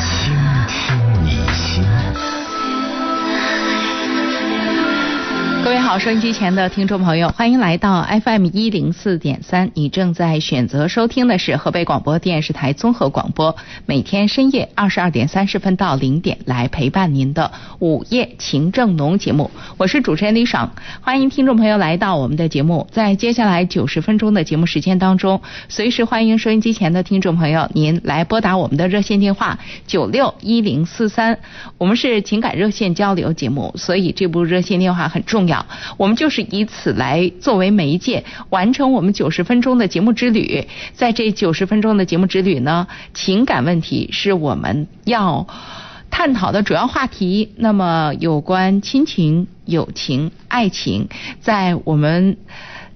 倾听你心。各位好，收音机前的听众朋友，欢迎来到 FM 一零四点三。你正在选择收听的是河北广播电视台综合广播，每天深夜二十二点三十分到零点来陪伴您的午夜情正浓节目。我是主持人李爽，欢迎听众朋友来到我们的节目。在接下来九十分钟的节目时间当中，随时欢迎收音机前的听众朋友您来拨打我们的热线电话九六一零四三。我们是情感热线交流节目，所以这部热线电话很重要。我们就是以此来作为媒介，完成我们九十分钟的节目之旅。在这九十分钟的节目之旅呢，情感问题是我们要探讨的主要话题。那么，有关亲情、友情、爱情，在我们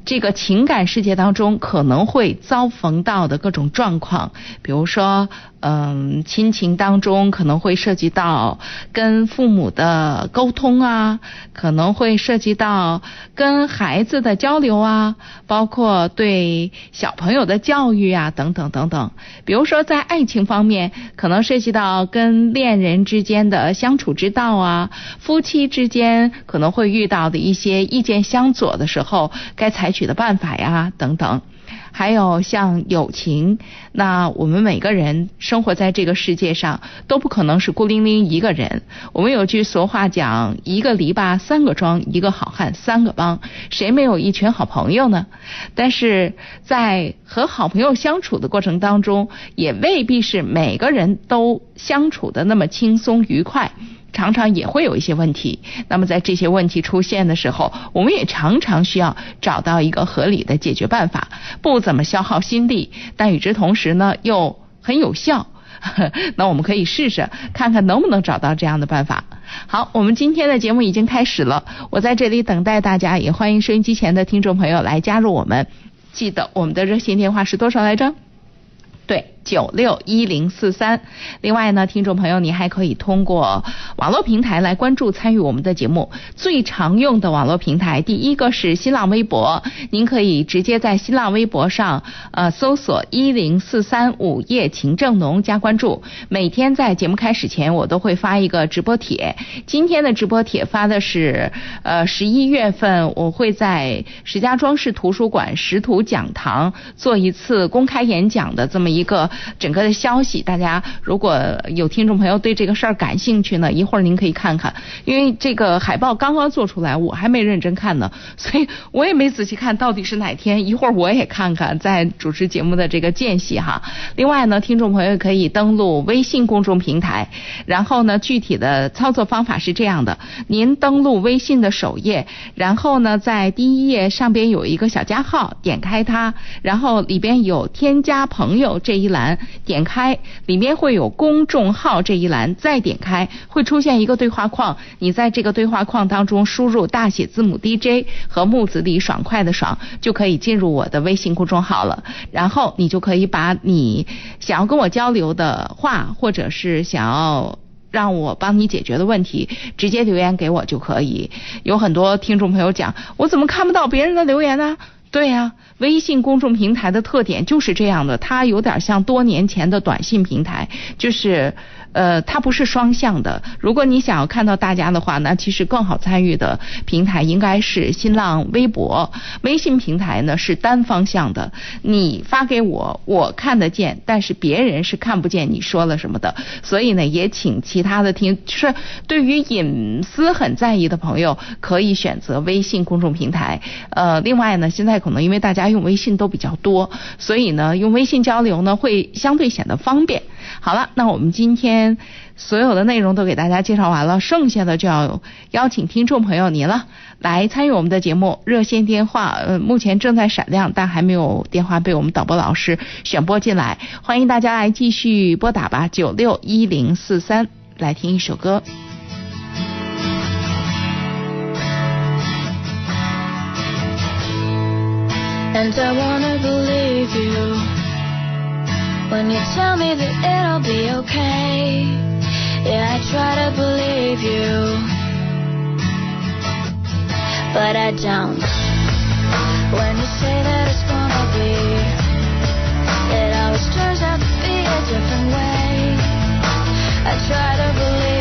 这个情感世界当中可能会遭逢到的各种状况，比如说。嗯，亲情当中可能会涉及到跟父母的沟通啊，可能会涉及到跟孩子的交流啊，包括对小朋友的教育啊，等等等等。比如说在爱情方面，可能涉及到跟恋人之间的相处之道啊，夫妻之间可能会遇到的一些意见相左的时候，该采取取的办法呀，等等。还有像友情，那我们每个人生活在这个世界上都不可能是孤零零一个人。我们有句俗话讲：“一个篱笆三个桩，一个好汉三个帮。”谁没有一群好朋友呢？但是在和好朋友相处的过程当中，也未必是每个人都相处的那么轻松愉快。常常也会有一些问题，那么在这些问题出现的时候，我们也常常需要找到一个合理的解决办法，不怎么消耗心力，但与之同时呢又很有效。那我们可以试试看看能不能找到这样的办法。好，我们今天的节目已经开始了，我在这里等待大家，也欢迎收音机前的听众朋友来加入我们。记得我们的热线电话是多少来着？对。九六一零四三。另外呢，听众朋友，你还可以通过网络平台来关注参与我们的节目。最常用的网络平台，第一个是新浪微博，您可以直接在新浪微博上呃搜索一零四三午夜情正浓加关注。每天在节目开始前，我都会发一个直播帖。今天的直播帖发的是呃十一月份，我会在石家庄市图书馆识图讲堂做一次公开演讲的这么一个。整个的消息，大家如果有听众朋友对这个事儿感兴趣呢，一会儿您可以看看，因为这个海报刚刚做出来，我还没认真看呢，所以我也没仔细看到底是哪天，一会儿我也看看，在主持节目的这个间隙哈。另外呢，听众朋友可以登录微信公众平台，然后呢，具体的操作方法是这样的：您登录微信的首页，然后呢，在第一页上边有一个小加号，点开它，然后里边有添加朋友这一栏。点开里面会有公众号这一栏，再点开会出现一个对话框，你在这个对话框当中输入大写字母 DJ 和木子李爽快的爽，就可以进入我的微信公众号了。然后你就可以把你想要跟我交流的话，或者是想要让我帮你解决的问题，直接留言给我就可以。有很多听众朋友讲，我怎么看不到别人的留言呢？对呀，微信公众平台的特点就是这样的，它有点像多年前的短信平台，就是。呃，它不是双向的。如果你想要看到大家的话，那其实更好参与的平台应该是新浪微博。微信平台呢是单方向的，你发给我，我看得见，但是别人是看不见你说了什么的。所以呢，也请其他的听，就是对于隐私很在意的朋友，可以选择微信公众平台。呃，另外呢，现在可能因为大家用微信都比较多，所以呢，用微信交流呢会相对显得方便。好了，那我们今天天所有的内容都给大家介绍完了，剩下的就要邀请听众朋友您了，来参与我们的节目。热线电话呃目前正在闪亮，但还没有电话被我们导播老师选拨进来，欢迎大家来继续拨打吧，九六一零四三，来听一首歌。When you tell me that it'll be okay. Yeah, I try to believe you, but I don't. When you say that it's gonna be, it always turns out to be a different way. I try to believe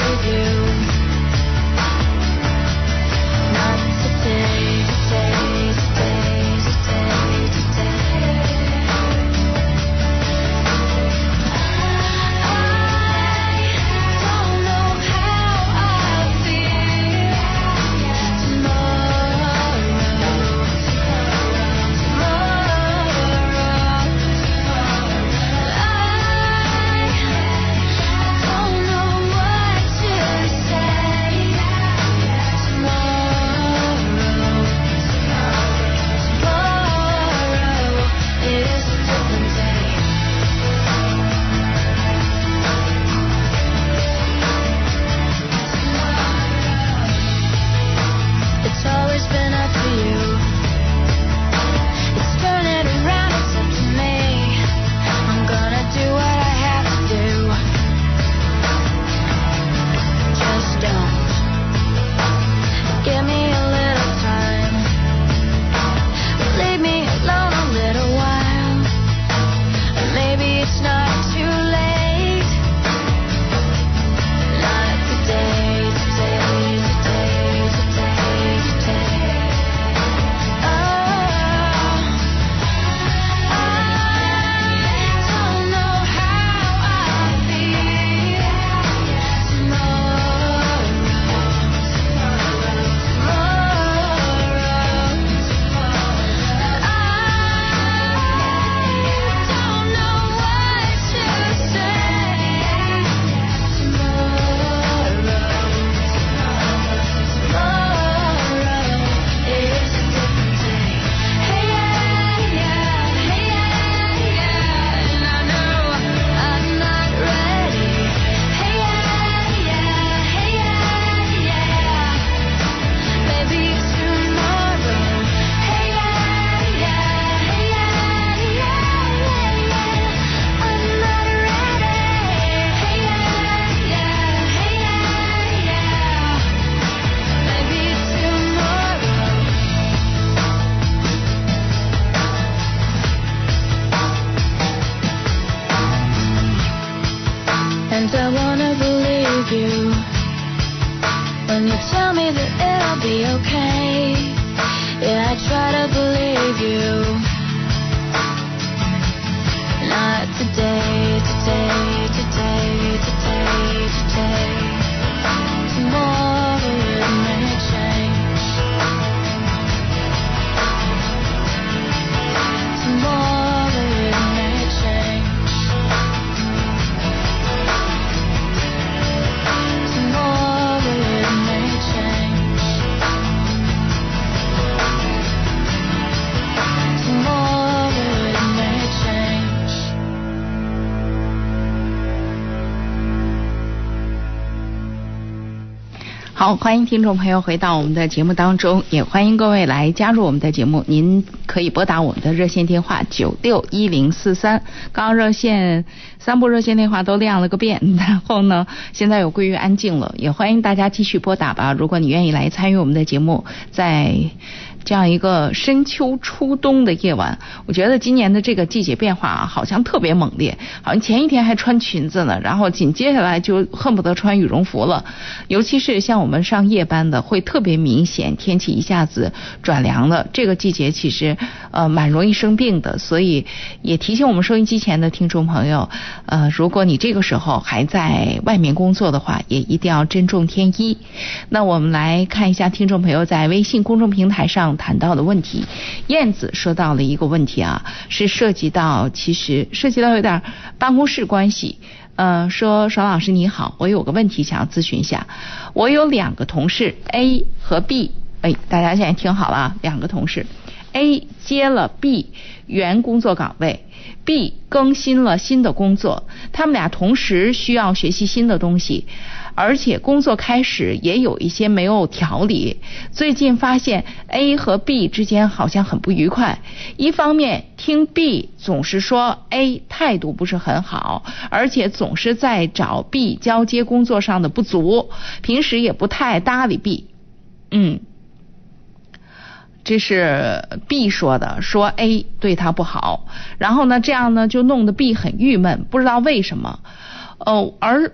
好，欢迎听众朋友回到我们的节目当中，也欢迎各位来加入我们的节目。您可以拨打我们的热线电话九六一零四三。刚刚热线三部热线电话都亮了个遍，然后呢，现在又归于安静了。也欢迎大家继续拨打吧，如果你愿意来参与我们的节目，在。这样一个深秋初冬的夜晚，我觉得今年的这个季节变化啊，好像特别猛烈。好像前一天还穿裙子呢，然后紧接下来就恨不得穿羽绒服了。尤其是像我们上夜班的，会特别明显，天气一下子转凉了。这个季节其实呃蛮容易生病的，所以也提醒我们收音机前的听众朋友，呃，如果你这个时候还在外面工作的话，也一定要珍重添衣。那我们来看一下听众朋友在微信公众平台上谈到的问题。燕子说到了一个问题啊，是涉及到其实涉及到有点办公室关系。嗯，说爽老师你好，我有个问题想要咨询一下。我有两个同事 A 和 B，哎，大家现在听好了啊，两个同事 A 接了 B 原工作岗位，B 更新了新的工作，他们俩同时需要学习新的东西。而且工作开始也有一些没有条理。最近发现 A 和 B 之间好像很不愉快。一方面听 B 总是说 A 态度不是很好，而且总是在找 B 交接工作上的不足，平时也不太搭理 B。嗯，这是 B 说的，说 A 对他不好。然后呢，这样呢就弄得 B 很郁闷，不知道为什么。哦，而。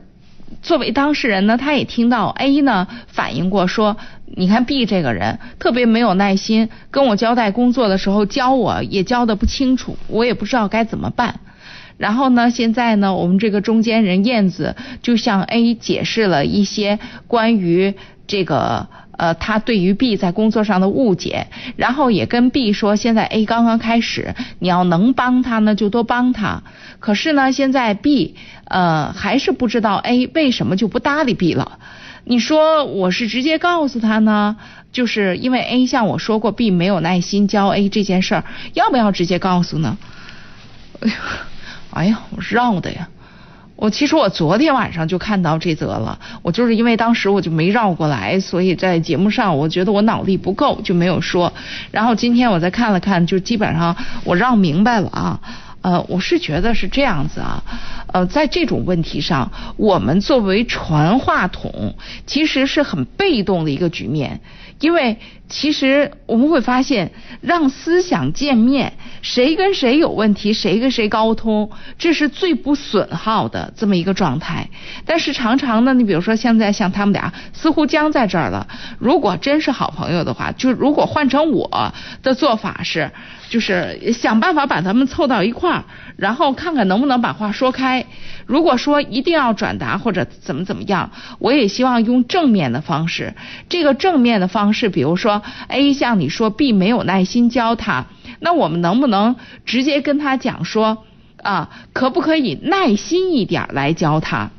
作为当事人呢，他也听到 A 呢反映过说，你看 B 这个人特别没有耐心，跟我交代工作的时候教我也教的不清楚，我也不知道该怎么办。然后呢，现在呢，我们这个中间人燕子就向 A 解释了一些关于这个。呃，他对于 B 在工作上的误解，然后也跟 B 说，现在 A 刚刚开始，你要能帮他呢，就多帮他。可是呢，现在 B 呃还是不知道 A 为什么就不搭理 B 了。你说我是直接告诉他呢，就是因为 A 向我说过 B 没有耐心教 A 这件事儿，要不要直接告诉呢？哎呀，哎呀，我绕的呀。我其实我昨天晚上就看到这则了，我就是因为当时我就没绕过来，所以在节目上我觉得我脑力不够就没有说。然后今天我再看了看，就基本上我绕明白了啊。呃，我是觉得是这样子啊，呃，在这种问题上，我们作为传话筒，其实是很被动的一个局面。因为其实我们会发现，让思想见面，谁跟谁有问题，谁跟谁沟通，这是最不损耗的这么一个状态。但是常常呢，你比如说现在像他们俩似乎僵在这儿了。如果真是好朋友的话，就如果换成我的做法是，就是想办法把他们凑到一块儿，然后看看能不能把话说开。如果说一定要转达或者怎么怎么样，我也希望用正面的方式。这个正面的方式，比如说 A 向你说 B 没有耐心教他，那我们能不能直接跟他讲说啊，可不可以耐心一点来教他？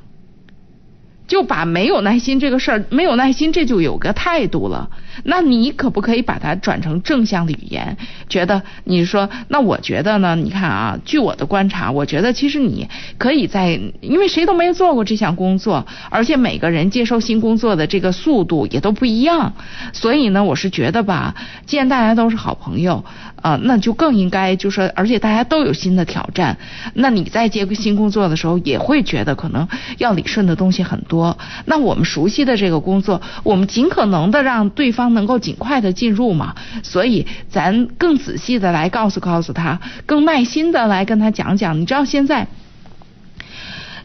就把没有耐心这个事儿，没有耐心这就有个态度了。那你可不可以把它转成正向的语言？觉得你说，那我觉得呢？你看啊，据我的观察，我觉得其实你可以在，因为谁都没做过这项工作，而且每个人接受新工作的这个速度也都不一样，所以呢，我是觉得吧，既然大家都是好朋友。啊，那就更应该就说，而且大家都有新的挑战，那你在接新工作的时候，也会觉得可能要理顺的东西很多。那我们熟悉的这个工作，我们尽可能的让对方能够尽快的进入嘛。所以咱更仔细的来告诉告诉他，更耐心的来跟他讲讲。你知道现在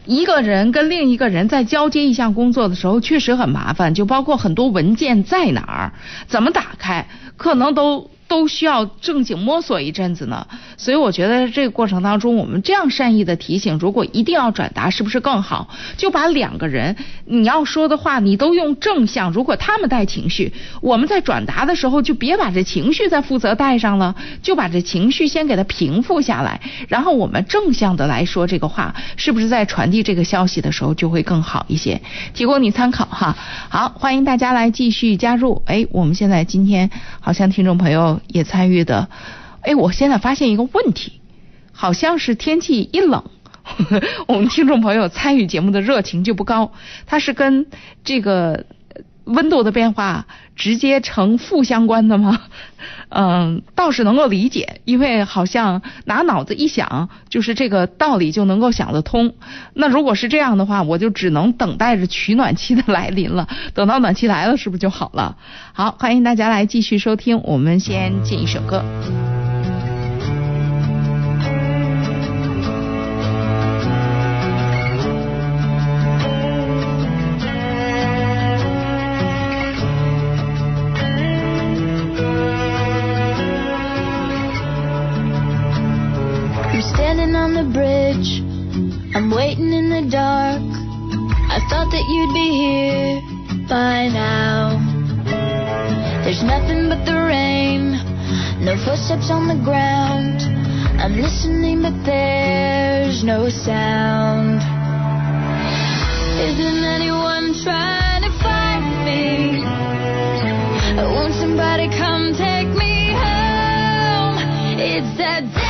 一个人跟另一个人在交接一项工作的时候，确实很麻烦，就包括很多文件在哪儿，怎么打开，可能都。都需要正经摸索一阵子呢，所以我觉得这个过程当中，我们这样善意的提醒，如果一定要转达，是不是更好？就把两个人你要说的话，你都用正向。如果他们带情绪，我们在转达的时候就别把这情绪再负责带上了，就把这情绪先给它平复下来，然后我们正向的来说这个话，是不是在传递这个消息的时候就会更好一些？提供你参考哈。好，欢迎大家来继续加入。哎，我们现在今天好像听众朋友。也参与的，哎，我现在发现一个问题，好像是天气一冷，我们听众朋友参与节目的热情就不高，它是跟这个温度的变化直接成负相关的吗？嗯，倒是能够理解，因为好像拿脑子一想，就是这个道理就能够想得通。那如果是这样的话，我就只能等待着取暖期的来临了。等到暖气来了，是不是就好了？好，欢迎大家来继续收听，我们先进一首歌。I'm waiting in the dark. I thought that you'd be here by now. There's nothing but the rain, no footsteps on the ground. I'm listening, but there's no sound. Isn't anyone trying to find me? Won't somebody come take me home? It's that damn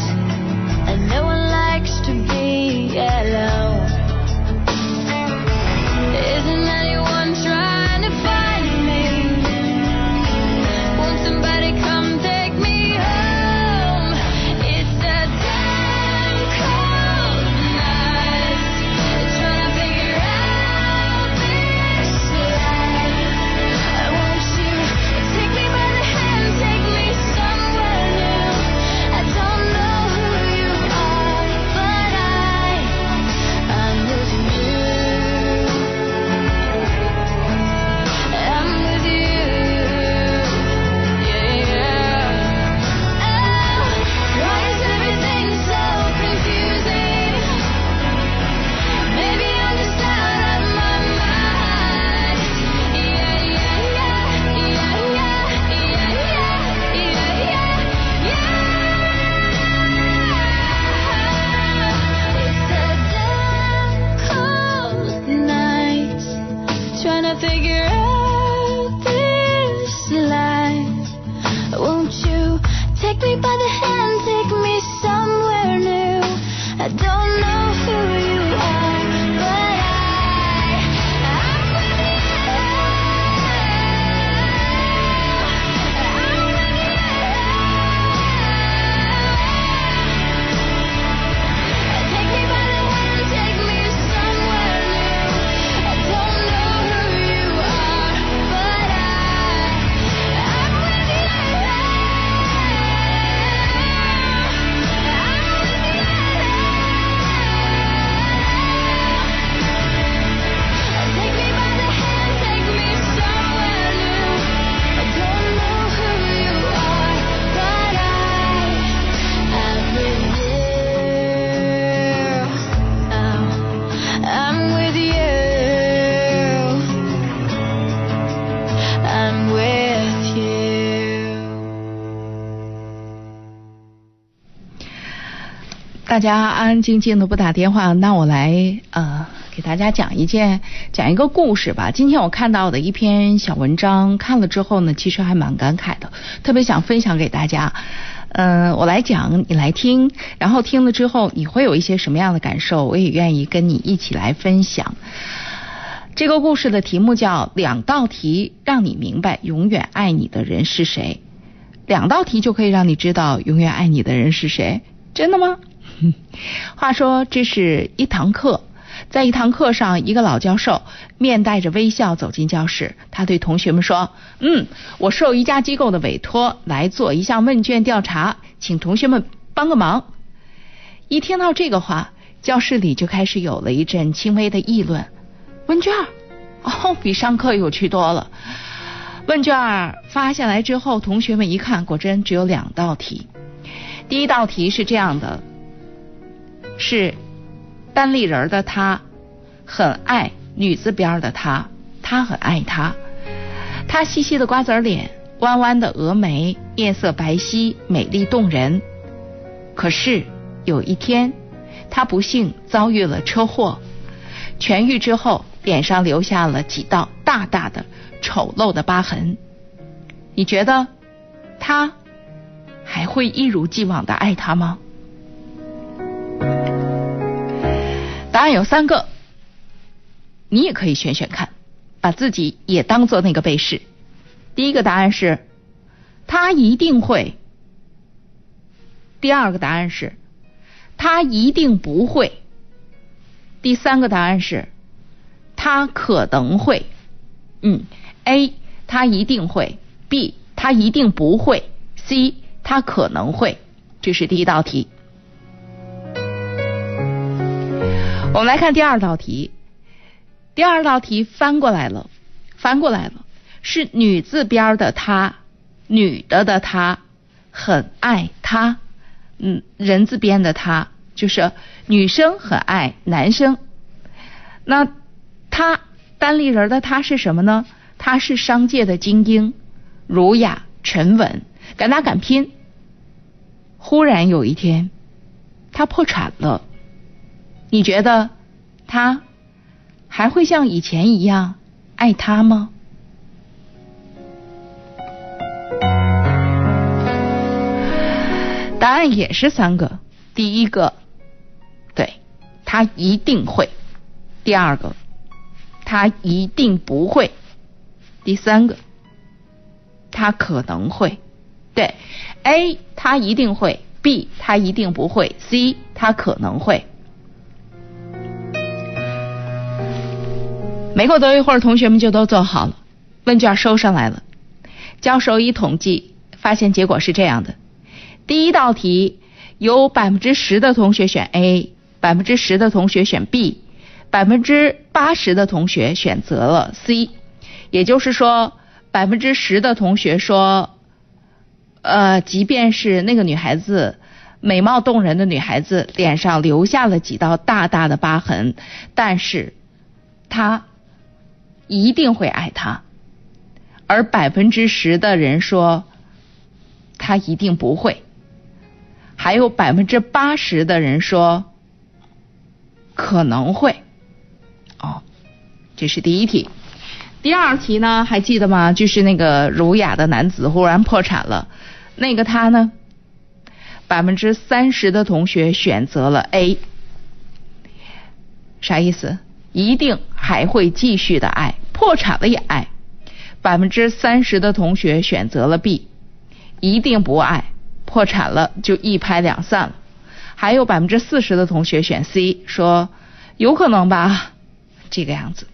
大家安安静静的不打电话，那我来呃给大家讲一件讲一个故事吧。今天我看到的一篇小文章，看了之后呢，其实还蛮感慨的，特别想分享给大家。嗯、我来讲，你来听，然后听了之后你会有一些什么样的感受，我也愿意跟你一起来分享。这个故事的题目叫《两道题让你明白永远爱你的人是谁》，两道题就可以让你知道永远爱你的人是谁，真的吗？话说这是一堂课，在一堂课上，一个老教授面带着微笑走进教室，他对同学们说：“嗯，我受一家机构的委托来做一项问卷调查，请同学们帮个忙。”一听到这个话，教室里就开始有了一阵轻微的议论。问卷哦，比上课有趣多了。问卷发下来之后，同学们一看，果真只有两道题。第一道题是这样的，是单立人儿的他很爱女字边儿的他，他很爱他。他细细的瓜子脸，弯弯的峨眉，面色白皙，美丽动人。可是有一天，他不幸遭遇了车祸，痊愈之后，脸上留下了几道大大的丑陋的疤痕。你觉得他还会一如既往的爱他吗？答案有三个，你也可以选选看，把自己也当做那个被试。第一个答案是，他一定会第二个答案是，他一定不会。第三个答案是，他可能会。嗯，A 他一定会，B 他一定不会，C 他可能会。这是第一道题。我们来看第二道题。第二道题翻过来了，翻过来了，是女字边的她，女的的她很爱他，嗯，人字边的她就是女生很爱男生。那他单立人的他是什么呢？他是商界的精英，儒雅沉稳，敢打敢拼。忽然有一天，他破产了，你觉得他？还会像以前一样爱他吗？答案也是三个。第一个，对，他一定会；第二个，他一定不会；第三个，他可能会。对，A 他一定会，B 他一定不会，C 他可能会。没过多一会儿，同学们就都做好了，问卷收上来了。教授一统计，发现结果是这样的：第一道题有百分之十的同学选 A，百分之十的同学选 B，百分之八十的同学选择了 C。也就是说，百分之十的同学说，呃，即便是那个女孩子美貌动人的女孩子，脸上留下了几道大大的疤痕，但是她。一定会爱他，而百分之十的人说他一定不会，还有百分之八十的人说可能会。哦，这是第一题。第二题呢？还记得吗？就是那个儒雅的男子忽然破产了，那个他呢？百分之三十的同学选择了 A，啥意思？一定还会继续的爱。破产了也爱，百分之三十的同学选择了 B，一定不爱，破产了就一拍两散了。还有百分之四十的同学选 C，说有可能吧，这个样子。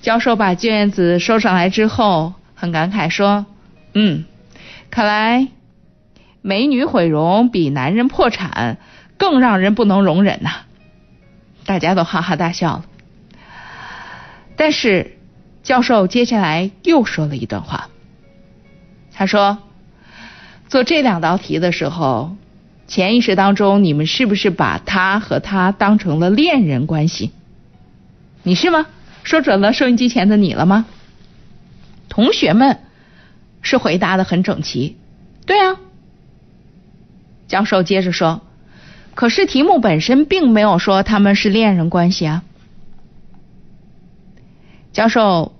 教授把卷子收上来之后，很感慨说：“嗯，看来美女毁容比男人破产更让人不能容忍呐。”大家都哈哈大笑了。但是，教授接下来又说了一段话。他说：“做这两道题的时候，潜意识当中，你们是不是把他和他当成了恋人关系？你是吗？说准了，收音机前的你了吗？”同学们是回答的很整齐。对啊。教授接着说：“可是题目本身并没有说他们是恋人关系啊。”教授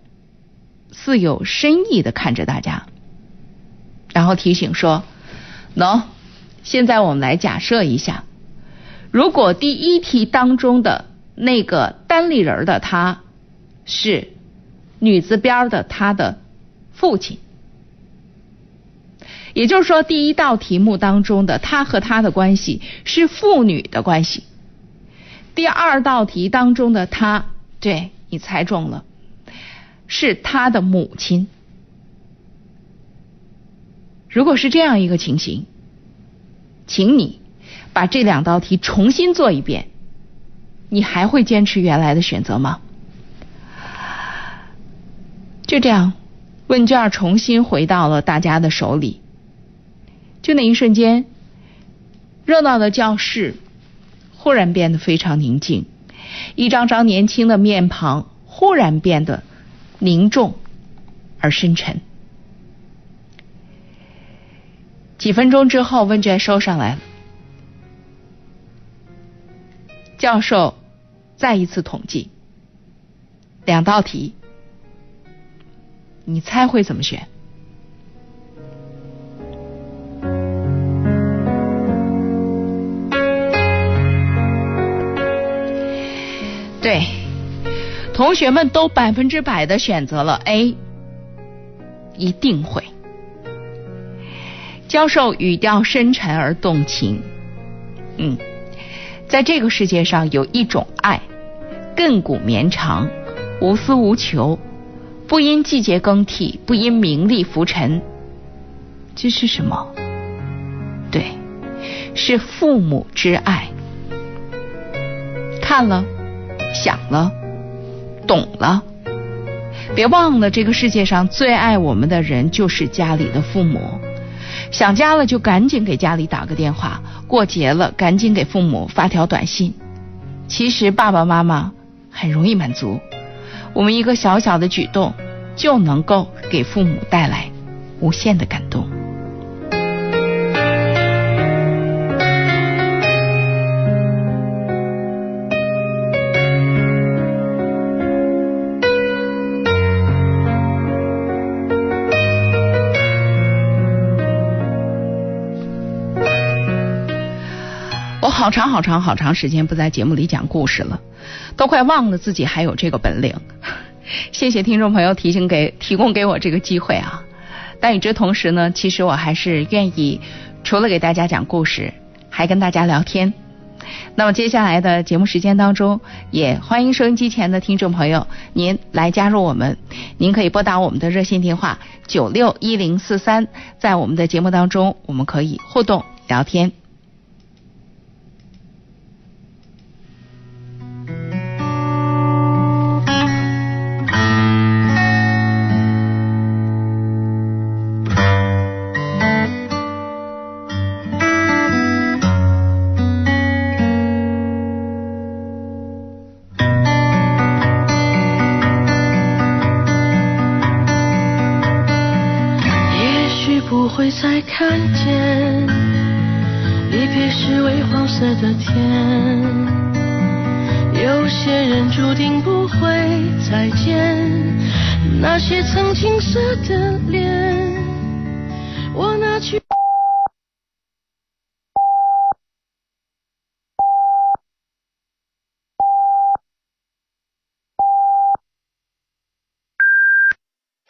似有深意的看着大家，然后提醒说：“喏，现在我们来假设一下，如果第一题当中的那个单立人的他是女字边的他的父亲，也就是说第一道题目当中的他和他的关系是父女的关系。第二道题当中的他，对你猜中了。”是他的母亲。如果是这样一个情形，请你把这两道题重新做一遍，你还会坚持原来的选择吗？就这样，问卷重新回到了大家的手里。就那一瞬间，热闹的教室忽然变得非常宁静，一张张年轻的面庞忽然变得。凝重而深沉。几分钟之后，问卷收上来了。教授再一次统计，两道题，你猜会怎么选？对。同学们都百分之百的选择了 A，一定会。教授语调深沉而动情。嗯，在这个世界上有一种爱，亘古绵长，无私无求，不因季节更替，不因名利浮沉。这是什么？对，是父母之爱。看了，想了，懂了。别忘了，这个世界上最爱我们的人就是家里的父母。想家了就赶紧给家里打个电话，过节了赶紧给父母发条短信。其实爸爸妈妈很容易满足，我们一个小小的举动就能够给父母带来无限的感动。好长好长好长时间不在节目里讲故事了，都快忘了自己还有这个本领。谢谢听众朋友提醒给提供给我这个机会啊！但与之同时呢，其实我还是愿意除了给大家讲故事，还跟大家聊天。那么接下来的节目时间当中，也欢迎收音机前的听众朋友您来加入我们。您可以拨打我们的热线电话九六一零四三，在我们的节目当中，我们可以互动聊天。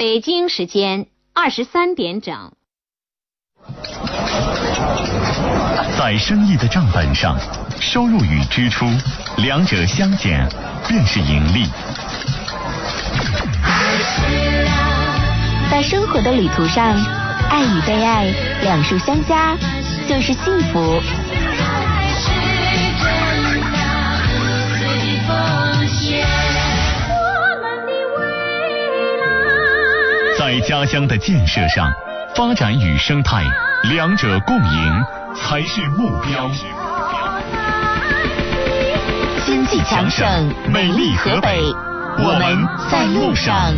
北京时间二十三点整。在生意的账本上，收入与支出两者相减便是盈利。在生活的旅途上，爱与被爱两数相加就是幸福。在家乡的建设上。发展与生态两者共赢才是目标。经济强省，美丽河北，我们在路上。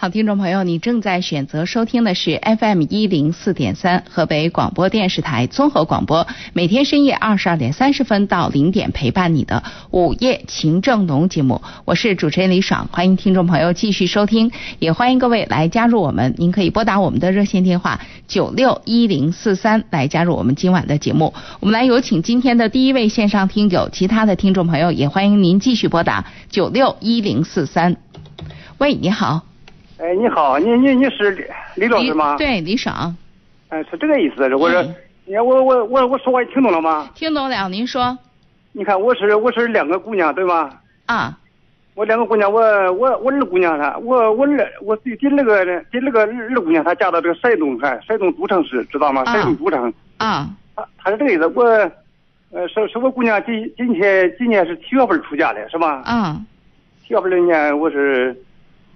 好，听众朋友，你正在选择收听的是 FM 一零四点三河北广播电视台综合广播，每天深夜二十二点三十分到零点陪伴你的午夜情正浓节目，我是主持人李爽，欢迎听众朋友继续收听，也欢迎各位来加入我们，您可以拨打我们的热线电话九六一零四三来加入我们今晚的节目。我们来有请今天的第一位线上听友，其他的听众朋友也欢迎您继续拨打九六一零四三。喂，你好。哎，你好，你你你是李李老师吗？对，李爽。哎，是这个意思。我说，你看我我我我说话你听懂了吗？听懂了，您说。你看，我是我是两个姑娘，对吗？啊。我两个姑娘，我我我二姑娘她，我我二我第第那个第那个二二姑娘她嫁到这个山东哈山东都城市，知道吗？山东都城。啊。她她是这个意思，我呃是是我姑娘今今天今年是七月份出嫁的，是吧？嗯。七月份那年我是。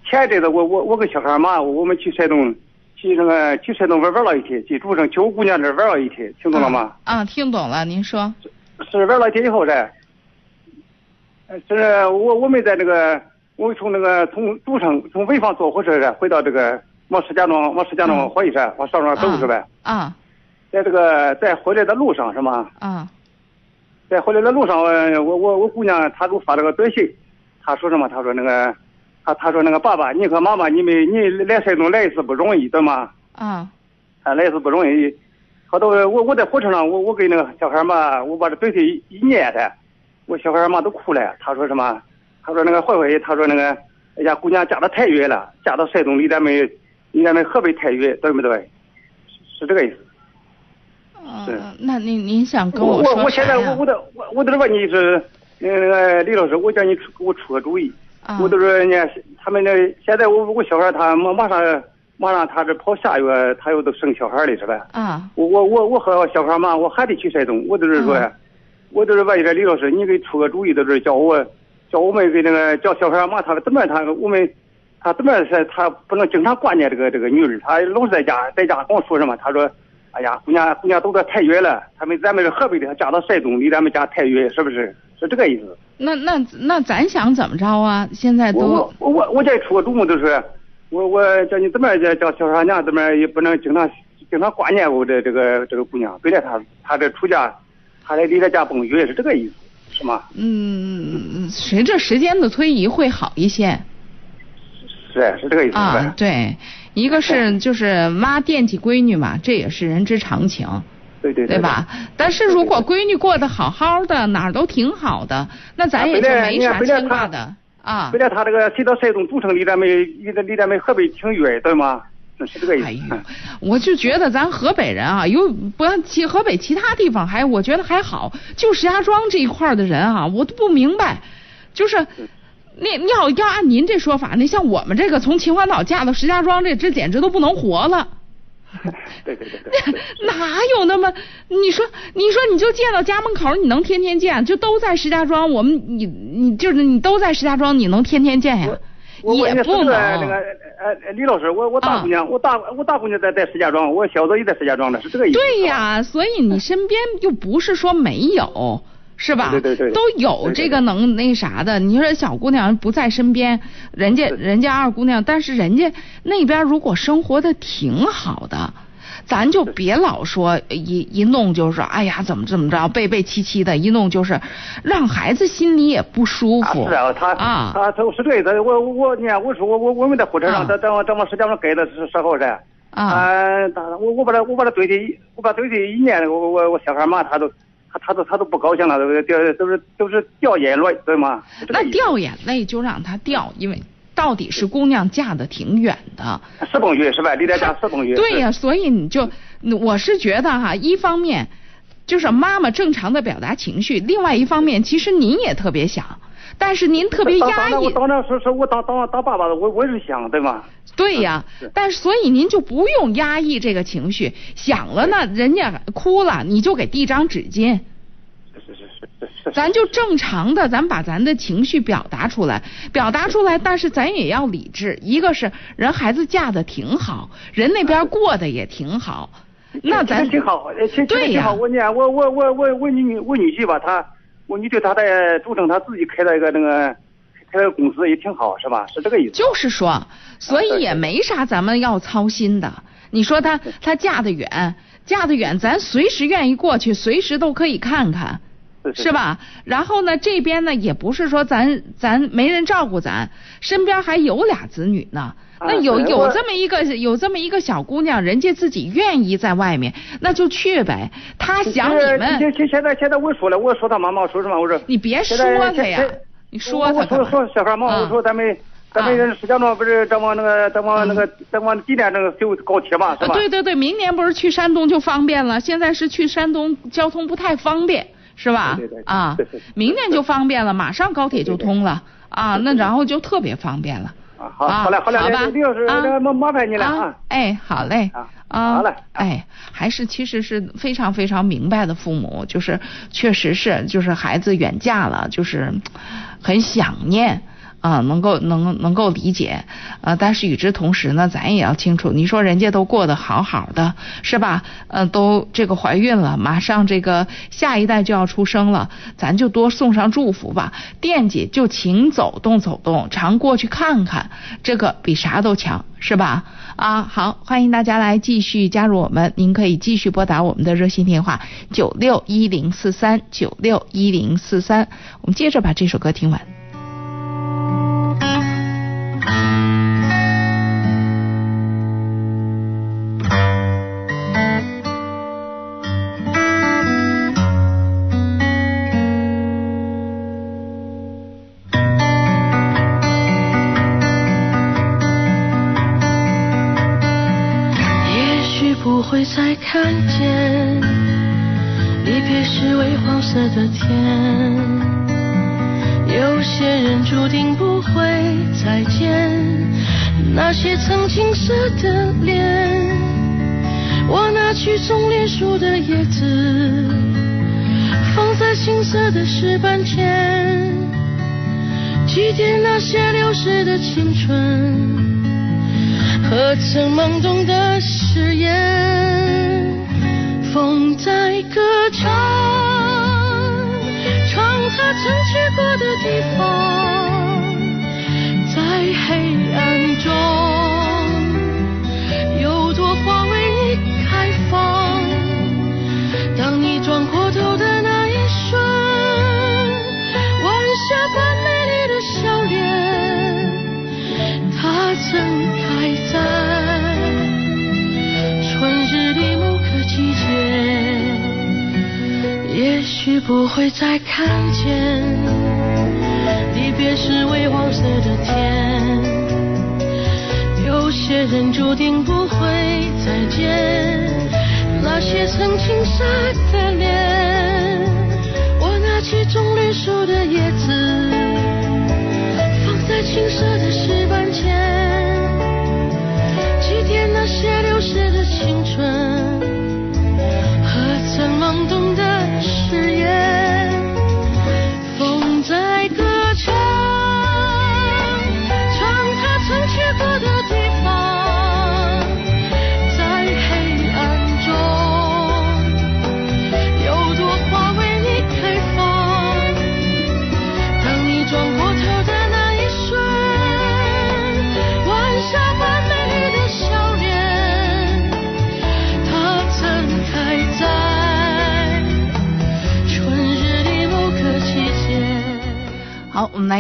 前一阵子我我我跟小孩嘛，我们去山东，去那个去山东玩玩了一天，去主城去我姑娘那玩了一天，听懂了吗？啊，听懂了，您说。是玩了一天以后噻，是我我们在那个，我从那个从主城从潍坊坐火车噻，回到这个往石家庄往石家庄回噻，往上庄走是呗？啊。在这个在回来的路上是吗？啊。在回来的路上，我我我姑娘她给我发了个短信，她说什么？她说那个。他他说那个爸爸，你和妈妈，你们你来山东来一次不容易，对吗？啊，啊，来一次不容易。好多我我在火车上，我我给那个小孩嘛，我把这短信一念他，我小孩嘛都哭了，他说什么？他说那个慧慧，他说那个，哎呀，姑娘嫁的太远了，嫁到山东离咱们离咱们河北太远，对不对？是是这个意思。是嗯，那您您想跟我说我现在我我的我我的问你是，那个那个李老师，我叫你出给我出个主意。啊我都是人家他们那现在我我小孩他马马上马上他这跑下月他又都生小孩了是吧？啊，我我我我和小孩嘛，我还得去山东，我都是说，嗯我都是问一下李老师，你给出个主意，都是叫我叫我们给那个叫小孩嘛，他怎么他我们他怎么是他不能经常挂念这个这个女儿，他老是在家在家跟我说什么？他说，哎呀，姑娘姑娘走的太远了，他们咱们是河北的，他嫁到山东，离咱们家太远，是不是？是这个意思。那那那咱想怎么着啊？现在都我我我我这出个主意都是，我我叫你怎么叫叫小三娘怎么也不能经常经常挂念我这这个这个姑娘，本来她她这出嫁，她来离她家蹦远是这个意思，是吗？嗯，随着时间的推移会好一些是是这个意思，是啊。对，一个是就是妈惦记闺女嘛，这也是人之常情。对对对吧？但是如果闺女过得好好的，哪儿都挺好的，那咱也就没啥牵挂的啊本。来他这个去到山东都城离咱们离咱离咱们河北挺远，对吗？是这个意思。哎呦，我就觉得咱河北人啊，有不要其河北其他地方还我觉得还好，就石家庄这一块儿的人啊，我都不明白，就是。那你要要按您这说法，那像我们这个从秦皇岛嫁到石家庄，这这简直都不能活了。对对对对对。哪有那么？你说，你说你就见到家门口，你能天天见？就都在石家庄，我们你你就是你都在石家庄，你能天天见呀？也不那是那能。个呃李老师，我我大啊姑娘，我大我大姑娘在在石家庄，我小子也在石家庄的，是这个意思。对呀，所以你身边又不是说没有，是吧？对对对对都有这个能那啥的。你说小姑娘不在身边，人家人家二姑娘，但是人家那边如果生活的挺好的。咱就别老说一一弄就是哎呀怎么怎么着背背气气的，一弄就是让孩子心里也不舒服。啊是啊，他啊他他是对的，我我你看，我说我我我们在火车啊上，在在往在往石家庄改的时时候噻，啊我我把他我把他堆的一我把他堆的一年，我我我小孩嘛，他都他他都他都不高兴了，都掉都是都是掉眼泪，对吗？那掉眼泪就让他掉，因为到底是姑娘嫁的挺远的。四蹦月是吧？离咱家四蹦月。对呀、所以你就，我是觉得哈，一方面就是妈妈正常的表达情绪，另外一方面，其实您也特别想，但是您特别压抑，当然我当然是是我当当当爸爸的，我我也是想对吗？对呀是，但是所以您就不用压抑这个情绪，想了呢，人家哭了，你就给递张纸巾。是是是是是。咱就正常的，咱把咱的情绪表达出来，表达出来，但是咱也要理智。一个是人孩子嫁的挺好，人那边过得也挺好，那咱挺好，对呀挺好。我呢，我我我我我女我女婿吧，他我女婿他在诸城他自己开了一个那个开了个公司也挺好，是吧？是这个意思。就是说，所以也没啥咱们要操心的。你说她她嫁得远，嫁得远，咱随时愿意过去，随时都可以看看。是是？吧？然后呢，这边呢也不是说咱咱没人照顾咱，身边还有俩子女呢。啊那有有这么一个有这么一个小姑娘，人家自己愿意在外面，那就去呗。她想你们，现现在现在我说了，我说他妈妈，我说什么？我说你别说她呀，你说她干嘛？说小孩嘛，啊我说咱们咱啊们石家庄不是咱往那个咱往那个咱往济南那个修高铁嘛，是吧？对对对，明年不是去山东就方便了，现在是去山东交通不太方便，是吧？对对对啊对对对，明年就方便了，马上高铁就通了啊，那然后就特别方便了。啊，好，啊好嘞，好嘞，好吧李老师，啊麻烦你了啊。哎，好嘞。啊好嘞哎，还是其实是非常非常明白的父母，就是确实是就是孩子远嫁了，就是很想念。啊，能够能能够理解，呃，但是与之同时呢，咱也要清楚，你说人家都过得好好的，是吧？呃，都这个怀孕了，马上这个下一代就要出生了，咱就多送上祝福吧。惦记就请走动走动，常过去看看，这个比啥都强，是吧？啊，好，欢迎大家来继续加入我们，您可以继续拨打我们的热线电话九六一零四三九六一零四三，我们接着把这首歌听完。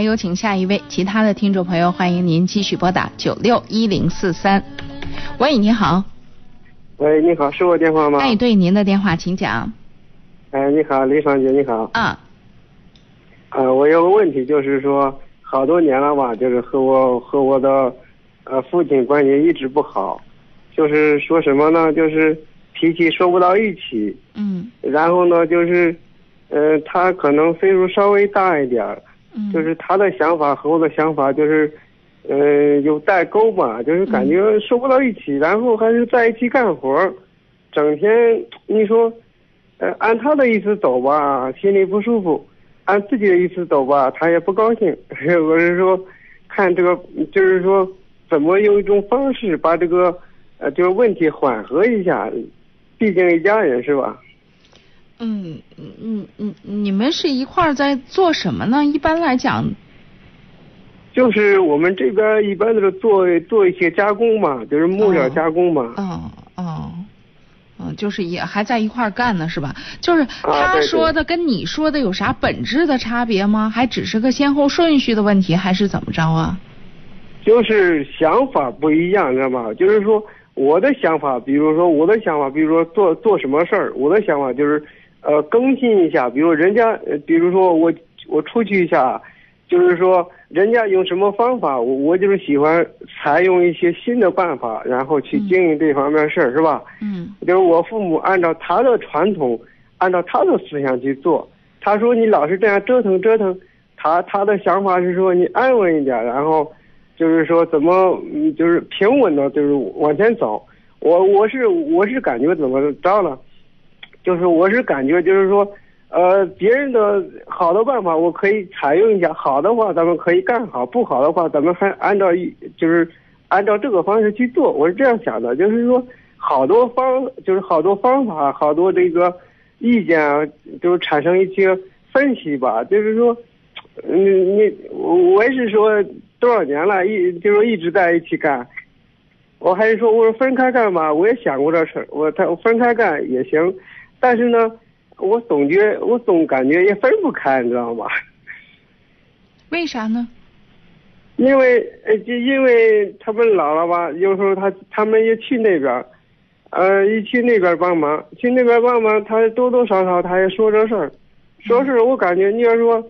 有请下一位其他的听众朋友，欢迎您继续拨打九六一零四三。喂，你好，喂，你好，是我电话吗？哎，对，您的电话请讲。哎，你好，李爽姐，你好。啊，呃，我有个问题，就是说，好多年了吧，就是和我和我的呃父亲关系一直不好，就是说什么呢？就是脾气说不到一起，嗯然后呢，就是呃，他可能岁数稍微大一点儿，嗯，就是他的想法和我的想法就是，呃，有代沟吧，就是感觉说不到一起，然后还是在一起干活，整天你说，呃，按他的意思走吧，心里不舒服；按自己的意思走吧，他也不高兴。我是说，看这个，就是说，怎么用一种方式把这个，呃，这个问题缓和一下，毕竟一家人是吧？嗯嗯嗯，你们是一块儿在做什么呢？一般来讲，就是我们这边一般都是做做一些加工嘛，就是木料加工嘛。哦哦，嗯，就是也还在一块儿干呢，是吧？就是啊他说的跟你说的有啥本质的差别吗？还只是个先后顺序的问题，还是怎么着啊？就是想法不一样，知道吗？就是说我的想法，比如说我的想法，比如说做做什么事儿，我的想法就是，呃，更新一下。比如人家，呃比如说我我出去一下，就是说人家用什么方法，我我就是喜欢采用一些新的办法，然后去经营这方面事儿，是吧？嗯就是我父母按照他的传统，按照他的思想去做。他说你老是这样折腾折腾，他他的想法是说你安稳一点，然后就是说怎么嗯就是平稳的，就是往前走。我我是我是感觉怎么着了，就是我是感觉就是说，呃，别人的好的办法我可以采用一下，好的话咱们可以干好，不好的话咱们还按照一就是按照这个方式去做。我是这样想的，就是说好多方就是好多方法，好多这个意见啊，就是产生一些分析吧，就是说。你，你我也是说多少年了，一就是说一直在一起干。我还是说，我说分开干吧，我也想过这事，我他分开干也行，但是呢，我总觉我总感觉也分不开，你知道吗？为啥呢？因为呃，就因为他们老了吧，有时候他他们也去那边儿，呃，一去那边帮忙，去那边帮忙，他多多少少他也说这事儿，说是我感觉你要说，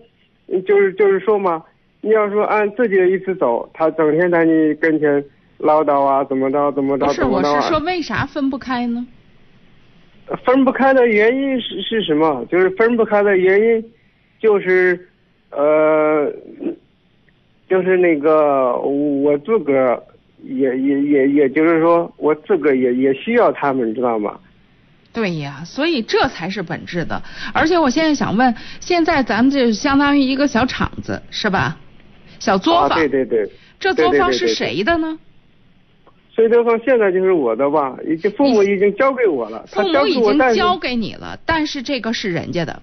嗯就是就是说嘛，你要说按自己的意思走，他整天在你跟前，唠叨啊，怎么着怎么着不是，怎么着啊。我是说为啥分不开呢？分不开的原因是是什么？就是分不开的原因，就是呃，就是那个我自个儿也也也也就是说，我自个儿也也需要他们，知道吗？对呀，所以这才是本质的。而且我现在想问，现在咱们这相当于一个小厂子是吧？小作啊，坊，对对对。这作坊是谁的呢？所以这方现在就是我的吧，已经父母已经交给我了，他父母已经交给你了，但是这个是人家的，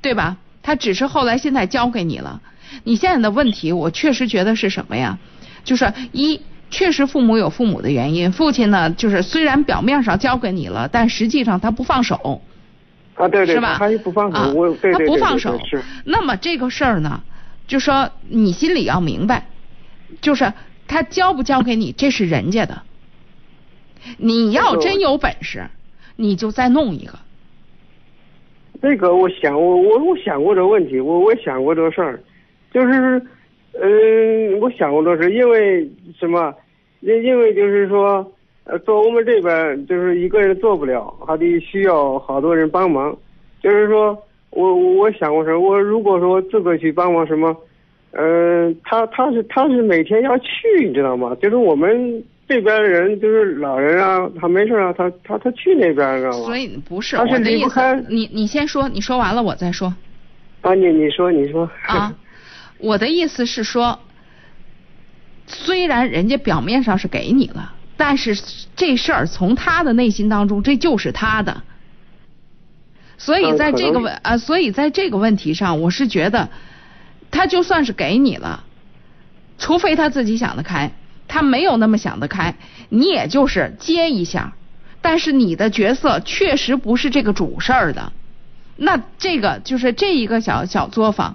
对吧？他只是后来现在交给你了。你现在的问题，我确实觉得是什么呀？就是一，确实父母有父母的原因，父亲呢，就是虽然表面上交给你了，但实际上他不放手，啊，对对，是吧？他也不放手，啊我对对他对对对不放手。那么这个事儿呢，就说你心里要明白，就是他交不交给你，这是人家的。你要真有本事，你就再弄一个。这个我想我我我想过这个问题，我我想过这个事儿，就是，嗯，我想过这事，因为什么？因因为就是说，呃，做我们这边就是一个人做不了，还得需要好多人帮忙。就是说我我想过说，我如果说自个儿去帮忙什么，嗯、他他是他是每天要去，你知道吗？就是我们这边的人，就是老人啊，他没事啊，他他他去那边，知道吗？所以不是他是我的意思离不开，你你先说，你说完了我再说啊，你你说你说啊。我的意思是说，虽然人家表面上是给你了，但是这事儿从他的内心当中，这就是他的。所以在这个问啊，所以在这个问题上，我是觉得，他就算是给你了，除非他自己想得开，他没有那么想得开，你也就是接一下，但是你的角色确实不是这个主事儿的，那这个就是这一个小小作坊，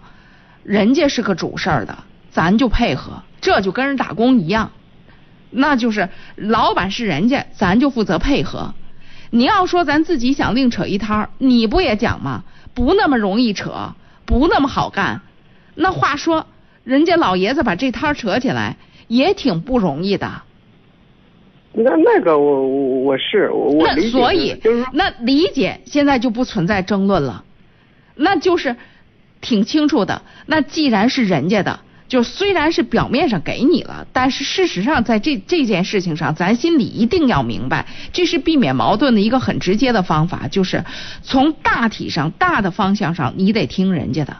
人家是个主事儿的，咱就配合，这就跟人打工一样，那就是老板是人家，咱就负责配合。你要说咱自己想另扯一摊儿，你不也讲吗？不那么容易扯，不那么好干。那话说，人家老爷子把这摊儿扯起来也挺不容易的。那那个我我我是我理解所以就是说那理解现在就不存在争论了，那就是挺清楚的。那既然是人家的，就虽然是表面上给你了，但是事实上在这这件事情上，咱心里一定要明白，这是避免矛盾的一个很直接的方法，就是从大体上大的方向上，你得听人家的。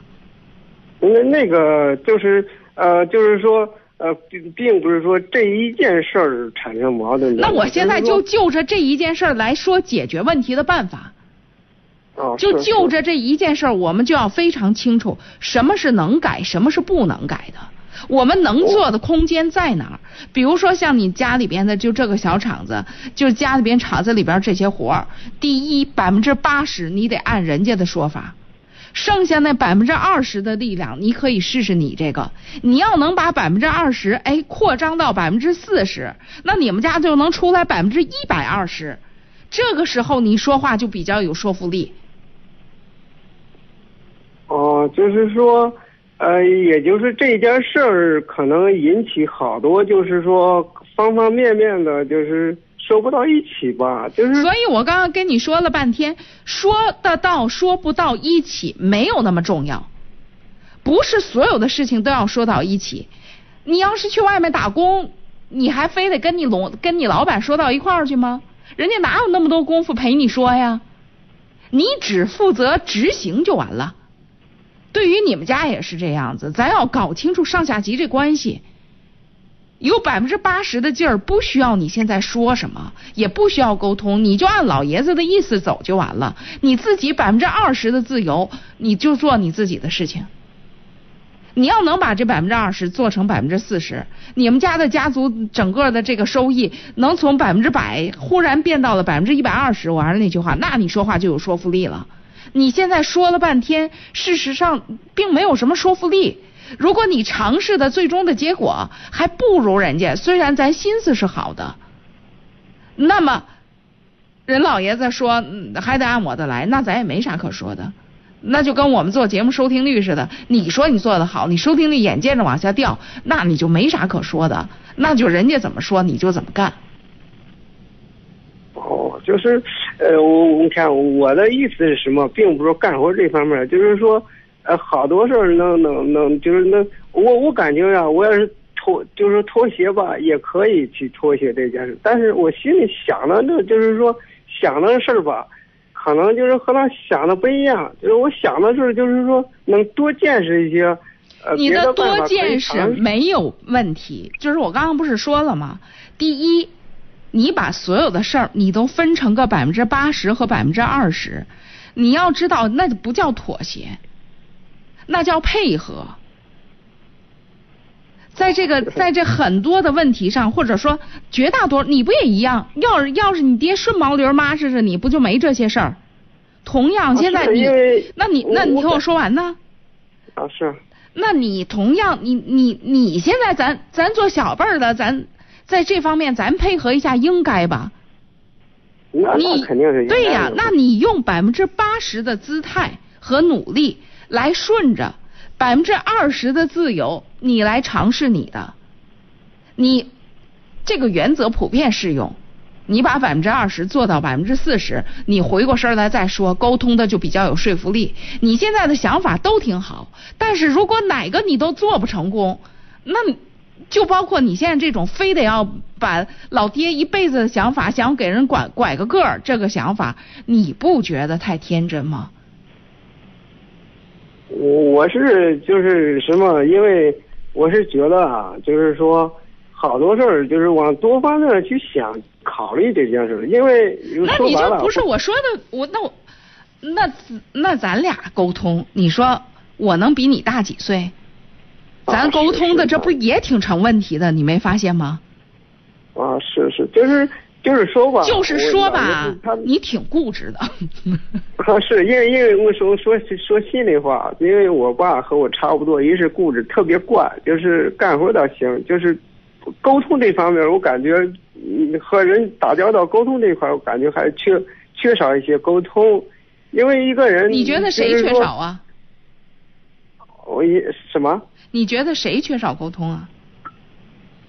那那个就是呃就是说呃并并不是说这一件事儿产生矛盾的。那我现在就就着这一件事儿来说解决问题的办法。哦就就着这一件事儿，我们就要非常清楚什么是能改，什么是不能改的。我们能做的空间在哪儿？比如说像你家里边的就这个小厂子，就家里边厂子里边这些活儿，第一百分之八十你得按人家的说法，剩下那百分之二十的力量，你可以试试你这个。你要能把百分之二十哎扩张到百分之四十，那你们家就能出来百分之一百二十。这个时候你说话就比较有说服力。哦，就是说，呃，也就是这件事儿可能引起好多，就是说方方面面的，就是说不到一起吧，就是所以我刚刚跟你说了半天，说得到说不到一起没有那么重要，不是所有的事情都要说到一起。你要是去外面打工，你还非得跟你龙跟你老板说到一块儿去吗？人家哪有那么多功夫陪你说呀？你只负责执行就完了。对于你们家也是这样子，咱要搞清楚上下级这关系。有百分之八十的劲儿，不需要你现在说什么，也不需要沟通，你就按老爷子的意思走就完了。你自己百分之二十的自由，你就做你自己的事情。你要能把这百分之二十做成百分之四十，你们家的家族整个的这个收益能从百分之百忽然变到了百分之一百二十，我还是那句话，那你说话就有说服力了。你现在说了半天，事实上并没有什么说服力。如果你尝试的最终的结果还不如人家，虽然咱心思是好的，那么人老爷子说、还得按我的来，那咱也没啥可说的。那就跟我们做节目收听率似的，你说你做的好，你收听率眼见着往下掉，那你就没啥可说的，那就人家怎么说你就怎么干。哦，就是，呃，我你看我的意思是什么，并不是说干活这方面，就是说，呃，好多事儿能能能，就是能，我我感觉呀、我要是妥，就是妥协吧，也可以去妥协这件事，但是我心里想的那，就是说想的事儿吧，可能就是和他想的不一样，就是我想的是，就是说能多见识一些，呃，你的多见识没有问题，就是我刚刚不是说了吗？第一，你把所有的事儿你都分成个百分之八十和百分之二十，你要知道那就不叫妥协，那叫配合。在这个 在这很多的问题上，或者说绝大多，你不也一样？要是要是你爹顺毛驴儿妈似的，你不就没这些事儿？同样，现在你那你那你听我说完呢？啊，是。那你同样，你你你现在咱咱做小辈儿的，咱在这方面咱配合一下，应该吧？那你肯定是对呀的，那你用百分之八十的姿态和努力来顺着百分之二十的自由，你来尝试你的，你这个原则普遍适用。你把百分之二十做到百分之四十，你回过身来再说，沟通的就比较有说服力。你现在的想法都挺好，但是如果哪个你都做不成功，那就包括你现在这种非得要把老爹一辈子的想法想给人拐拐个个儿这个想法，你不觉得太天真吗？我我是就是什么，因为我是觉得啊，就是说好多事儿就是往多方面去想考虑这件事，因为那你就不是我说的，我那我那那咱俩沟通，你说我能比你大几岁？咱啊沟通的这不也挺成问题的？你没发现吗？啊，是是，就是就是说吧，就是说吧他，你挺固执的。啊，是因为因为我说说说心里话，因为我爸和我差不多，一是固执，特别惯，就是干活倒行，就是沟通这方面，我感觉嗯和人打交道沟通这块，我感觉还缺缺少一些沟通，因为一个人你觉得谁缺少？啊？我一什么？你觉得谁缺少沟通啊？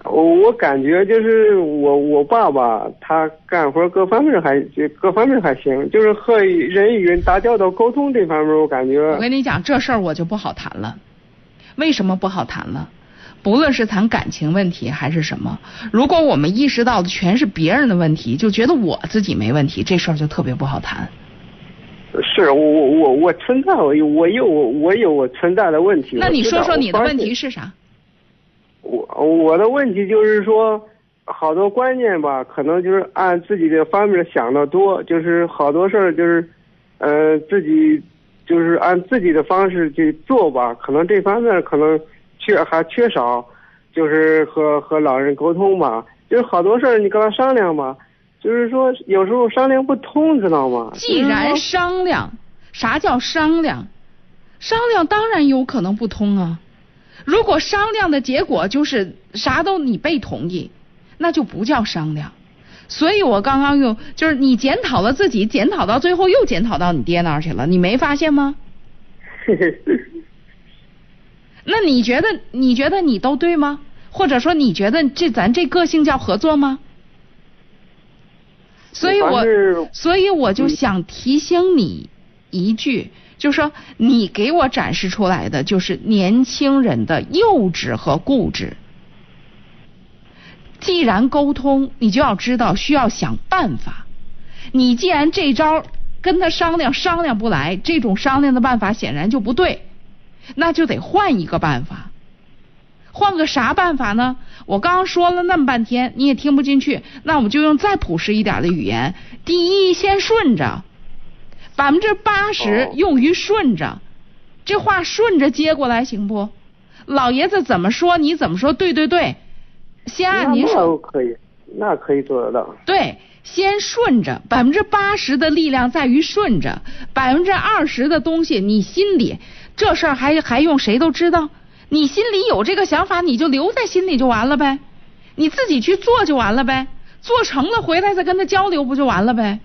我我感觉就是我我爸爸他干活各方面还就各方面还行，就是和人与人打交道沟通这方面，我感觉我跟你讲，这事儿我就不好谈了。为什么不好谈了？不论是谈感情问题还是什么，如果我们意识到的全是别人的问题，就觉得我自己没问题，这事儿就特别不好谈。是我我我我存在我有我有我我有我存在的问题。那你说说你的问题？是啥？我我的问题就是说，好多观念吧，可能就是按自己的方面想的多，就是好多事儿就是，呃，自己就是按自己的方式去做吧，可能这方面可能缺还缺少，就是和和老人沟通吧，就是好多事儿你跟他商量吧，就是说有时候商量不通，知道吗？既然商量，啥叫商量？商量当然有可能不通啊。如果商量的结果就是啥都你被同意，那就不叫商量。所以我刚刚用就是你检讨了自己，检讨到最后又检讨到你爹那儿去了，你没发现吗？那你觉得你觉得你都对吗？或者说你觉得这咱这个性叫合作吗？所以我所以我就想提醒你一句，就说你给我展示出来的就是年轻人的幼稚和固执。既然沟通，你就要知道需要想办法。你既然这招跟他商量商量不来，这种商量的办法显然就不对，那就得换一个办法。换个啥办法呢？我刚刚说了那么半天，你也听不进去，那我们就用再朴实一点的语言。第一，先顺着，百分之八十哦用于顺着，这话顺着接过来行不？老爷子怎么说你怎么说，对对对，先按您那说可以，那可以做得到。对，先顺着，百分之八十的力量在于顺着，百分之二十的东西你心里这事儿还还用谁都知道？你心里有这个想法，你就留在心里就完了呗，你自己去做就完了呗，做成了回来再跟他交流不就完了呗？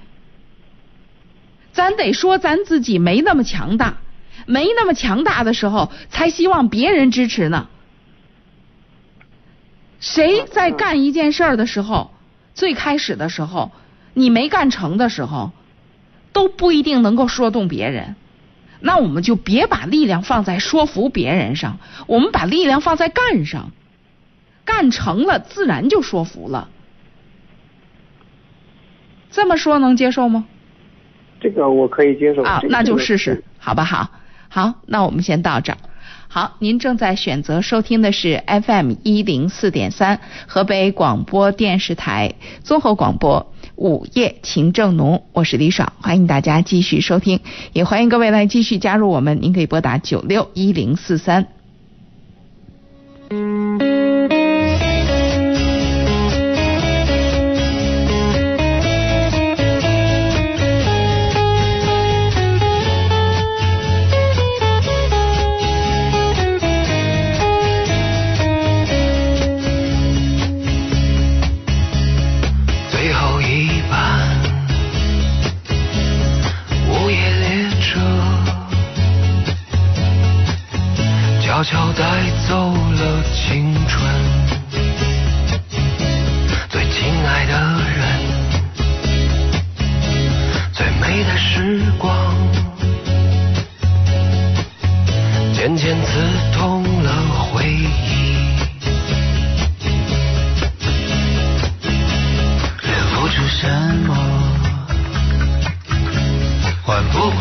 咱得说咱自己没那么强大，没那么强大的时候，才希望别人支持呢。谁在干一件事儿的时候，最开始的时候，你没干成的时候，都不一定能够说动别人。那我们就别把力量放在说服别人上，我们把力量放在干上，干成了自然就说服了。这么说能接受吗？这个我可以接受啊，那就试试，好不好？好，那我们先到这儿。好，您正在选择收听的是 FM 一零四点三河北广播电视台综合广播午夜情正浓，我是李爽，欢迎大家继续收听，也欢迎各位来继续加入我们，您可以拨打九六一零四三。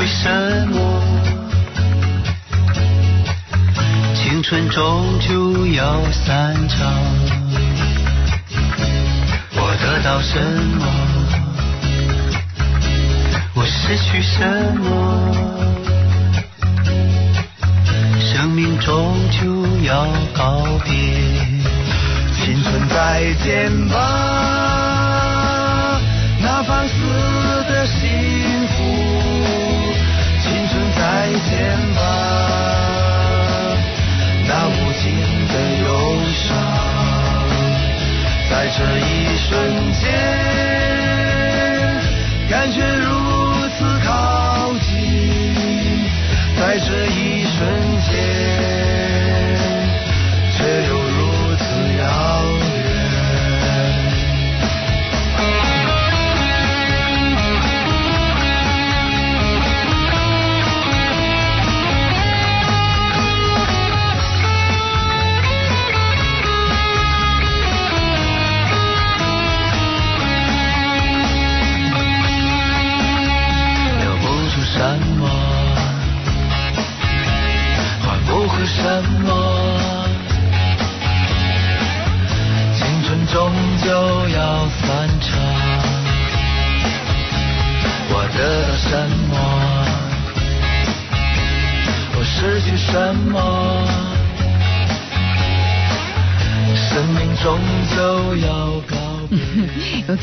为什么，青春终究要散场。我得到什么，我失去什么，生命终究要告别。青春再见吧，那放肆的心肩膀，那无尽的忧伤。在这一瞬间，感觉如此靠近，在这一瞬间，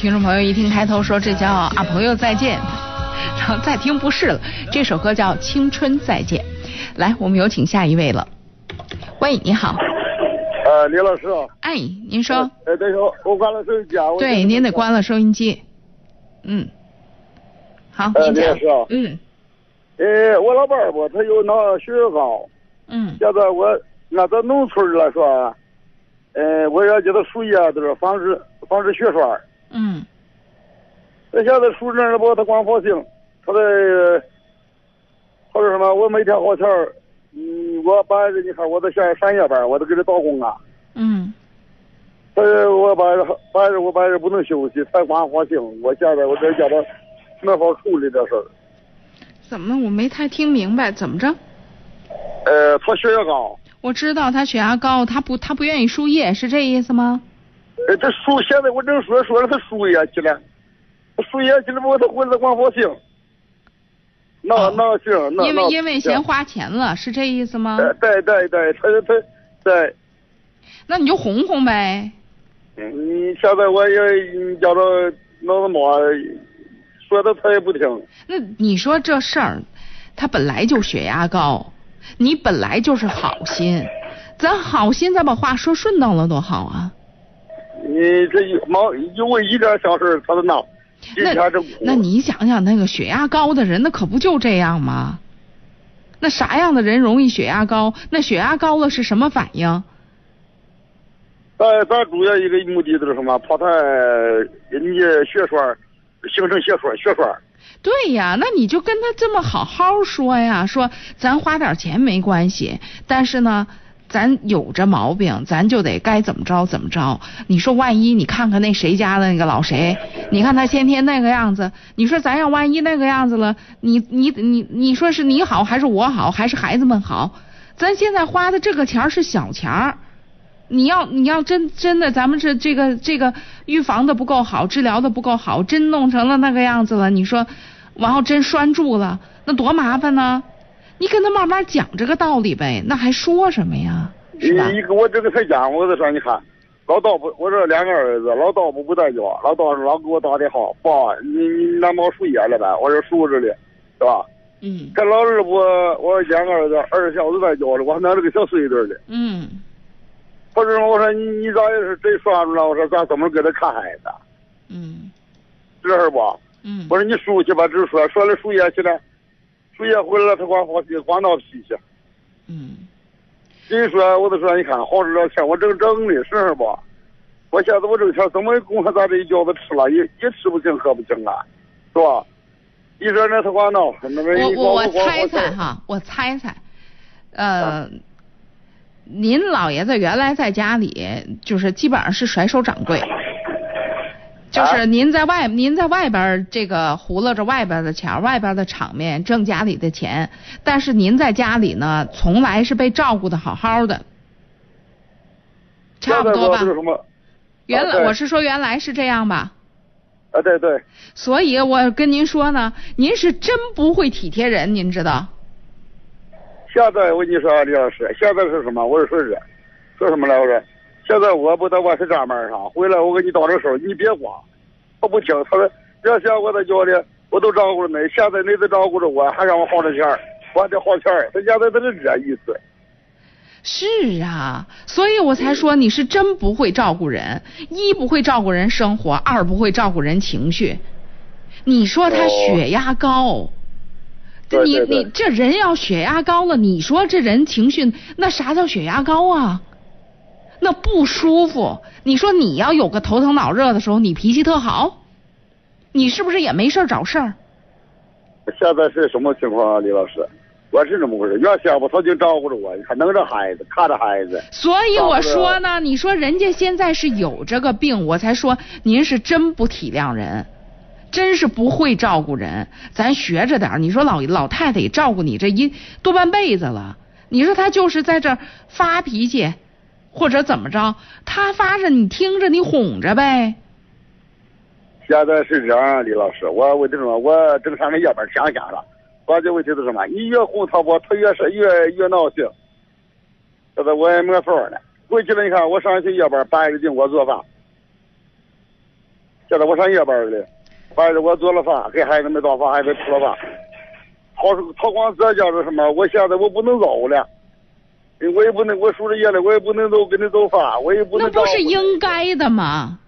听众朋友一听开头说这叫啊朋友再见，然后再听不是了，这首歌叫《青春再见》。来，我们有请下一位了。喂，你好，呃，李老师啊，哎，您说，呃，等一下，我关了手机啊。对，您得关了收音机。嗯，好，呃您讲李老师啊。嗯呃，我老伴儿吧，他有那血压高，嗯现在我俺在农村儿来说，呃，我要给他输液，就是防止防止血栓。嗯那现在输针了不？他光高兴，他的他说什么？我每天花钱儿，嗯，我把这你看我在下上夜班，我都给他打工啊。嗯，他我把把我把人不能休息，才光放心。我现在我在叫他没法处理这事儿。怎么我没太听明白？怎么着？呃，他血压高，我知道他血压高，他不他不愿意输液，是这意思吗？呃，他输现在我正说说了，他输液去了，他输液去了我？他回来光高兴。那哦那行，那因为因为嫌花钱了，是这意思吗？呃对对对，他他对，那你就哄哄呗。嗯你现在我也你叫他脑子麻，说的他也不听。那你说这事儿，他本来就血压高，你本来就是好心，咱好心咱把话说顺当了多好啊！你这一忙因为一点小事他都闹，那那你想想，那个血压高的人，那可不就这样吗？那啥样的人容易血压高？那血压高了是什么反应？咱咱主要一个目的就是什么？怕他人家血栓形成血栓，血栓。对呀，那你就跟他这么好好说呀，说咱花点钱没关系，但是呢，咱有这毛病，咱就得该怎么着怎么着。你说万一你看看那谁家的那个老谁，你看他先天那个样子，你说咱要万一那个样子了，你你你你说是你好还是我好还是孩子们好？咱现在花的这个钱是小钱儿。你要你要真真的，咱们这这个这个预防的不够好，治疗的不够好，真弄成了那个样子了，你说，然后真拴住了，那多麻烦呢？你跟他慢慢讲这个道理呗，那还说什么呀？是吧？你你给我这个才讲，我就说你看，老道不，我这两个儿子，老道不不在家，老道老给我打电话，爸，你你那猫输液了呗？我说输着呢，是吧？嗯跟老二不，我两个儿子，二小子在家了，我还拿了个小孙子呢。嗯不是我说你你咋也是真拴住了？我说咱怎么给他看孩子？嗯这是不？嗯我说你输去吧，直说说了输液去了，输液回来了，他光发气，光闹脾气。嗯所以说我就说你看，好这钱我正挣的，是是不？我现在我这个钱怎么供他咱这一饺子吃了，也也吃不清喝不清啊，是吧？一说那他光闹，那我我我光光猜猜哈，我猜猜，呃，您老爷子原来在家里就是基本上是甩手掌柜，就是您在外您在外边儿这个糊弄着外边的钱儿，外边的场面挣家里的钱，但是您在家里呢，从来是被照顾的好好的，差不多吧？原来啊我是说原来是这样吧？啊，对对，所以我跟您说呢，您是真不会体贴人，您知道？现在我跟你说啊，李老师，现在是什么？我是说是，说什么来？我说，现在我不在我是站门上，回来我给你倒这手，你别管。他不听，他说原先我在家里我都照顾着你，现在你得照顾着我，还让我花着钱儿，我还得花钱儿。他现在他是这意思。是啊，所以我才说你是真不会照顾人，一不会照顾人生活，二不会照顾人情绪。你说他血压高，对你你这人要血压高了，你说这人情绪那啥叫血压高啊？那不舒服。你说你要有个头疼脑热的时候，你脾气特好，你是不是也没事儿找事儿？现在是什么情况啊，李老师？我是这么回事，原先我他就照顾着我，还能着孩子，看着孩子。所以我说呢，你说人家现在是有这个病，我才说您是真不体谅人，真是不会照顾人。咱学着点儿你说老老太太也照顾你这一多半辈子了，你说她就是在这儿发脾气，或者怎么着，他发着你听着，你哄着呗。现在是这样，李老师，我为的什么？我正上着夜班想想了，关键问题是什么？你越哄他吧，他越是越越闹性。现在我也没法了。回去了，你看我上一去夜班，半夜净给我做饭。现在我上夜班了，半夜我做了饭，给孩子们做饭，孩子吃了饭。他他光在家是什么？我现在我不能走了，我也不能我输着液了，我也不能都给你做饭，我也不能。那不是应该的吗？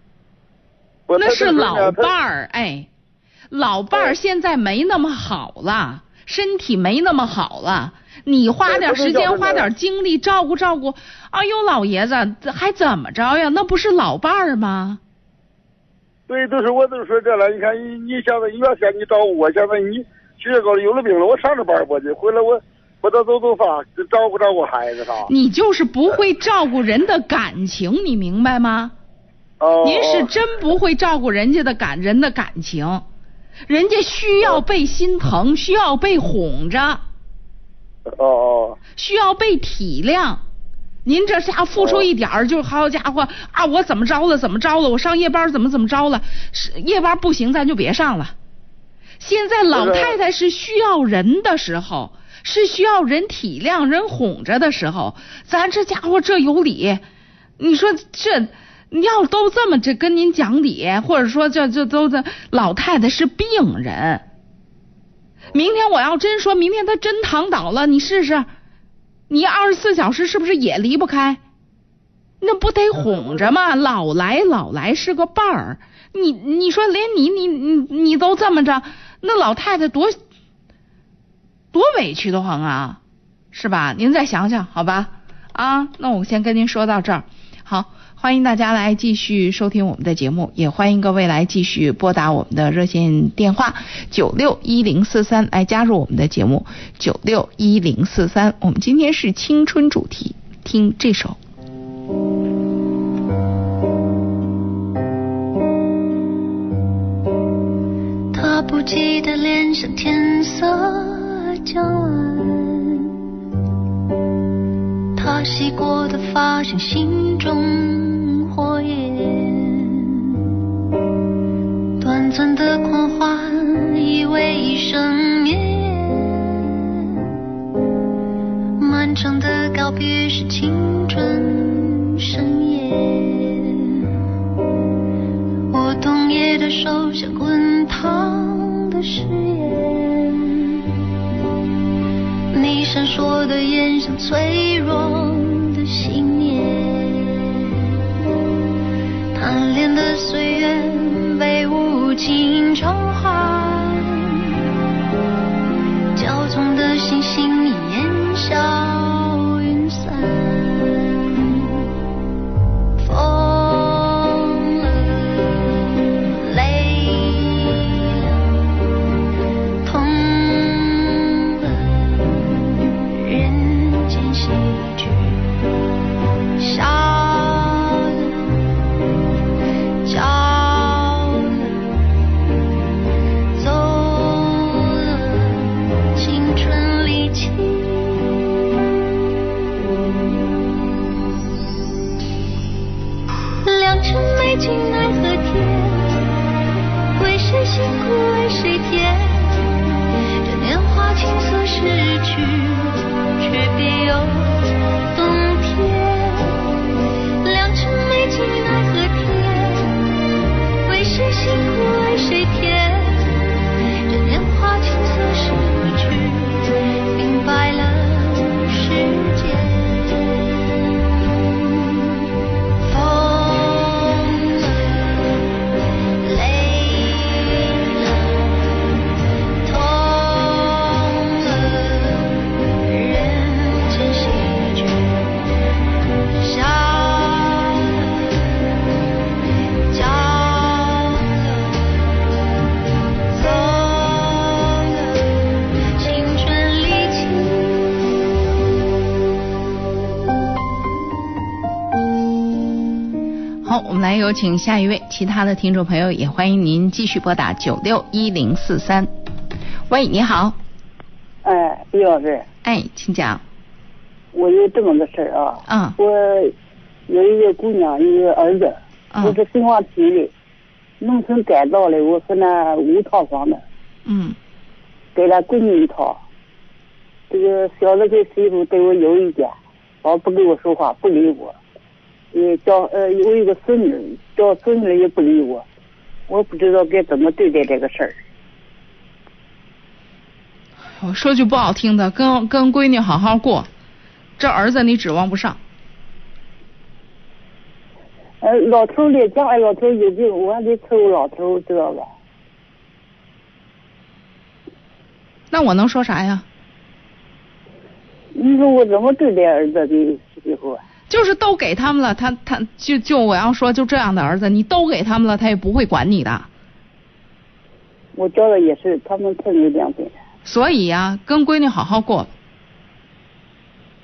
那是老伴儿，哎，老伴儿现在没那么好了，身体没那么好了。你花点时间，花点精力照顾照顾。哎呦，老爷子，这还怎么着呀？那不是老伴儿吗？对，都是我都说这了。你看你你现在原先你照顾我，现在你血压高了有了病了，我上着班我去，回来我我得走走饭，照顾照顾孩子啥。你就是不会照顾人的感情，你明白吗？哦，您是真不会照顾人家的感人的感情，人家需要被心疼，需要被哄着。哦哦，需要被体谅。您这下付出一点儿，就好家伙啊！我怎么着了？怎么着了？我上夜班怎么怎么着了？是夜班不行，咱就别上了。现在老太太是需要人的时候，是需要人体谅、人哄着的时候，咱这家伙这有理。你说这，你要都这么这跟您讲理，或者说这这都这老太太是病人。明天我要真说明天她真躺倒了，你试试，你二十四小时是不是也离不开？那不得哄着吗？老来老来是个伴儿，你你说连你你你你都这么着，那老太太多多委屈的慌啊！是吧？您再想想，好吧？啊，那我先跟您说到这儿。好，欢迎大家来继续收听我们的节目，也欢迎各位来继续拨打我们的热线电话九六一零四三来加入我们的节目九六一零四三。我们今天是青春主题，听这首。他不羁的脸上天色将晚，他洗过的发像心中火焰，短暂的狂欢以为一生绵延，漫长的告别是青春盛宴。我冬夜的手像滚烫的誓言，你闪烁的眼像脆弱的信念，贪恋的岁月被无情偿还，骄纵的星星烟消有请下一位，其他的听众朋友也欢迎您继续拨打九六一零四三。喂，你好，哎，李老师，哎，请讲。我有这么个事儿啊，嗯我有一个姑娘，一个儿子，嗯我是新华区的，农村改造的，我是那五套房子，嗯给他闺女一套。这个小的这媳妇对我有意见，老不跟我说话，不理我。也叫呃，我有个孙女，叫孙女也不理我，我不知道该怎么对待这个事儿。我说句不好听的，跟跟闺女好好过，这儿子你指望不上。呃，老头儿的将来老头儿有病，我还得伺候老头儿，知道吧？那我能说啥呀？你说我怎么对待儿子的媳妇啊？就是都给他们了，他他就就我要说就这样的儿子，你都给他们了，他也不会管你的。我教的也是，他们太没良心了。所以呀、跟闺女好好过，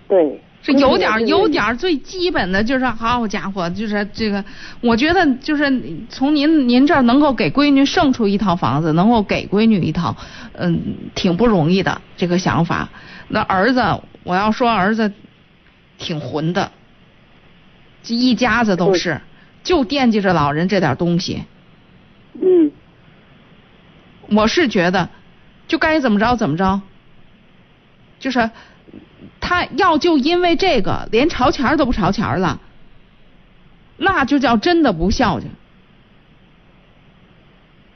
对，是有点儿有点儿最基本的，就是好家伙，就是这个，我觉得就是从您您这儿能够给闺女剩出一套房子，能够给闺女一套，嗯，挺不容易的这个想法。那儿子，我要说儿子挺混的，这一家子都是，就惦记着老人这点东西。嗯，我是觉得，就该怎么着怎么着，就是他要就因为这个连朝前都不朝前了，那就叫真的不孝敬。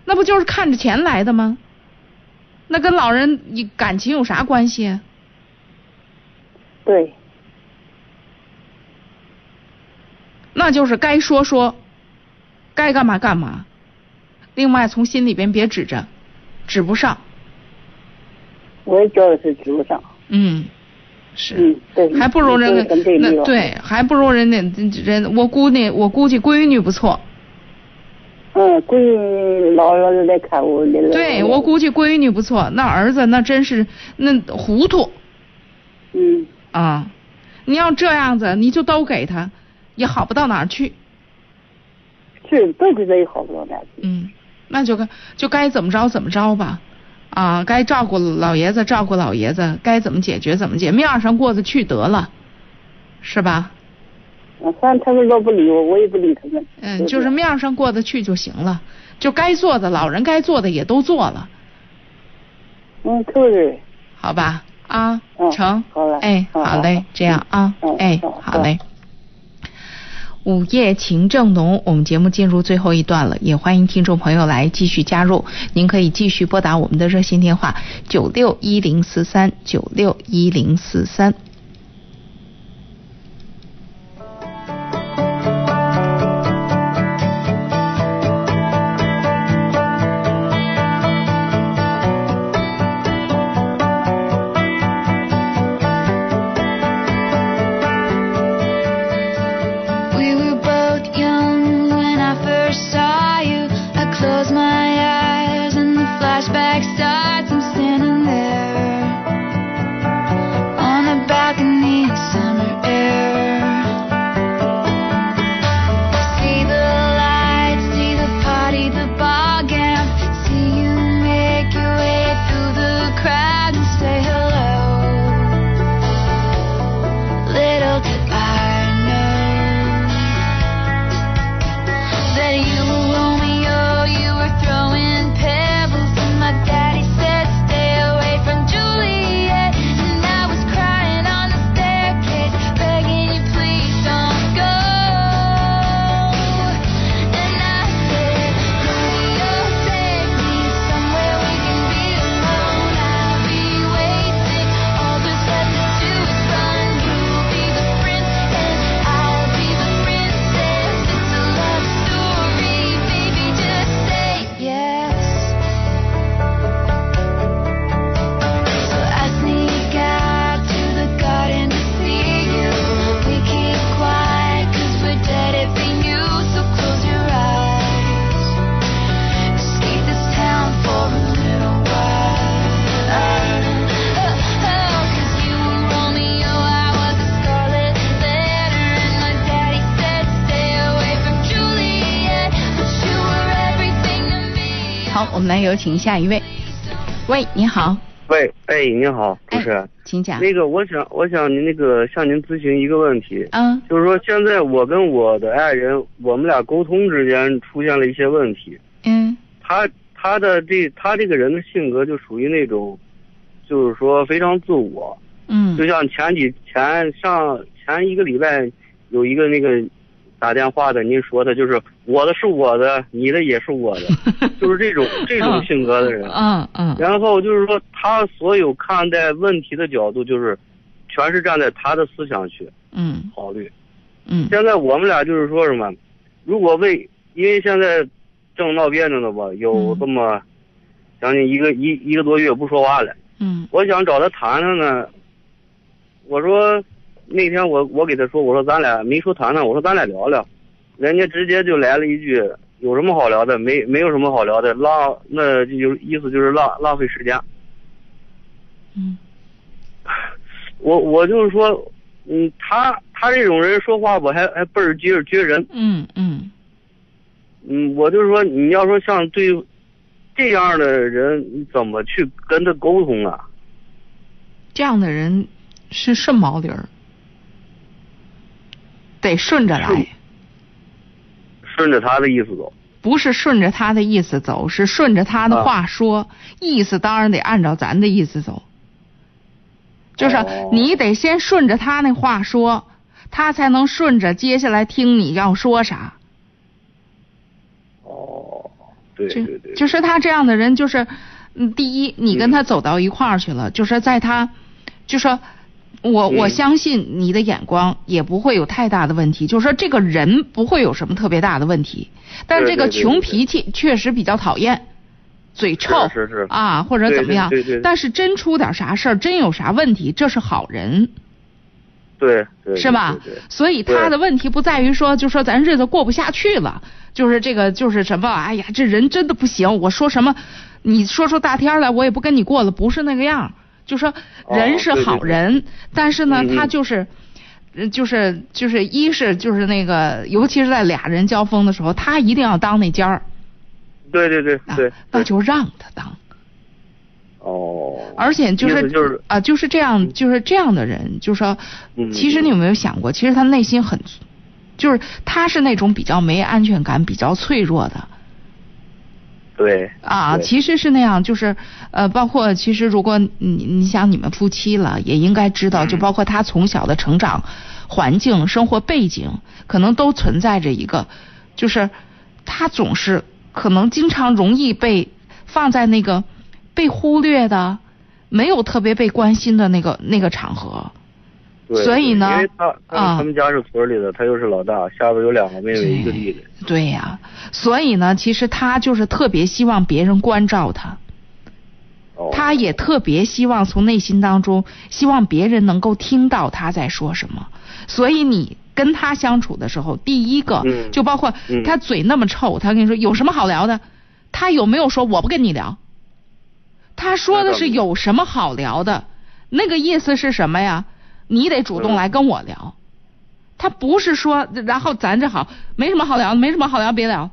那不就是看着钱来的吗？那跟老人你感情有啥关系啊？对，那就是该说说，该干嘛干嘛。另外，从心里边别指着，指不上。我也觉得是指不上。嗯，是，嗯，对，还不如人那对，还不如人家人，我估计我估计闺女不错，嗯，闺女老老是来看我来。对我估计闺女不错，那儿子那真是那糊涂嗯，啊！你要这样子，你就都给他，也好不到哪儿去。是都给他也好不到哪儿去。嗯，那就该就该怎么着怎么着吧，啊，该照顾老爷子照顾老爷子，该怎么解决怎么解，面儿上过得去得了，是吧？嗯，反正他们老不理我，我也不理他们。嗯，就是面儿上过得去就行了，就该做的老人该做的也都做了，嗯，对。好吧？啊，嗯成，好嘞哎，嗯好嘞，这样啊嗯，哎，好嘞。午夜情正浓，我们节目进入最后一段了，也欢迎听众朋友来继续加入。您可以继续拨打我们的热线电话九六一零四三九六一零四三。有请下一位。喂，你好，喂，哎，你好，主持人。请讲。那个，我想，我想您那个向您咨询一个问题，嗯就是说现在我跟我的爱人，我们俩沟通之间出现了一些问题。嗯他他的这他这个人的性格就属于那种，就是说非常自我，嗯就像前几前上前一个礼拜有一个那个打电话的，您说的就是我的是我的，你的也是我的，就是这种 这种性格的人。嗯嗯然后就是说，他所有看待问题的角度，就是全是站在他的思想去嗯考虑。嗯现在我们俩就是说什么，如果为因为现在正闹别扭呢吧，有这么将近一个一一个多月不说话了。嗯我想找他谈谈呢。我说那天我我给他说，我说咱俩没说谈谈，我说咱俩聊聊。人家直接就来了一句，有什么好聊的？没没有什么好聊的，浪那就意思就是浪浪费时间。嗯 我我就是说，嗯，他他这种人说话我，还还倍儿撅撅人。嗯嗯嗯，我就是说，你要说像对这样的人，你怎么去跟他沟通啊？这样的人是顺毛驴儿，得顺着来，顺着他的意思走。不是顺着他的意思走，是顺着他的话说，意思当然得按照咱的意思走。就是哦你得先顺着他那话说，他才能顺着接下来听你要说啥。哦，对就对对，就是他这样的人，就是，嗯，第一，你跟他走到一块儿去了，就是在他，就说，我我嗯相信你的眼光也不会有太大的问题，就是说这个人不会有什么特别大的问题，但是这个穷脾气确实比较讨厌，嘴臭是是是啊或者怎么样但是真出点啥事儿，真有啥问题，这是好人。对对，是吧？所以他的问题不在于说，就说咱日子过不下去了，就是这个就是什么？哎呀，这人真的不行，我说什么，你说出大天来，我也不跟你过了，不是那个样儿。就说人是好人，但是呢，他就是。呃就是就是，一是就是那个，尤其是在俩人交锋的时候，他一定要当那尖儿，对对对对，那就让他当。哦，而且就意是思就是啊，就是这样，就是这样的人，就说，嗯。其实你有没有想过，其实他内心很，就是他是那种比较没安全感、比较脆弱的对啊，其实是那样，就是呃，包括其实如果你你想你们夫妻了，也应该知嗯道，就包括他从小的成长环境、生活背景，可能都存在着一个，就是他总是可能经常容易被放在那个被忽略的、没有特别被关心的那个那个场合。对，所以呢因为他他啊他们家是村里的，他又是老大，下边有两个妹妹，一个弟弟。对呀、所以呢，其实他就是特别希望别人关照他，哦他也特别希望从内心当中，希望别人能够听到他在说什么。所以你跟他相处的时候，第一个、嗯就包括嗯他嘴那么臭，他跟你说有什么好聊的？他有没有说我不跟你聊？他说的是有什么好聊的？那个意思是什么呀？你得主动来跟我聊。他不是说，然后咱这好没什么好聊的，没什么好聊，别聊。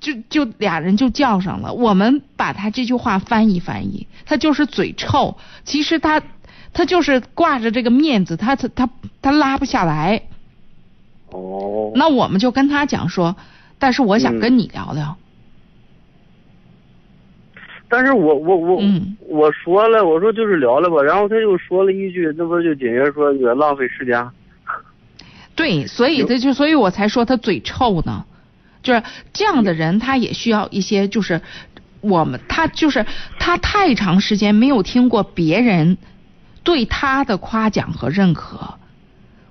就就俩人就叫上了。我们把他这句话翻译翻译，他就是嘴臭。其实他他就是挂着这个面子，他他他他拉不下来。哦。那我们就跟他讲说，但是我想嗯跟你聊聊。但是我我我、嗯我说了，我说就是聊了吧，然后他又说了一句，那不是就紧接着说你浪费时间。对，所以这就所以我才说他嘴臭呢，就是这样的人，他也需要一些，就是我们他就是他太长时间没有听过别人对他的夸奖和认可。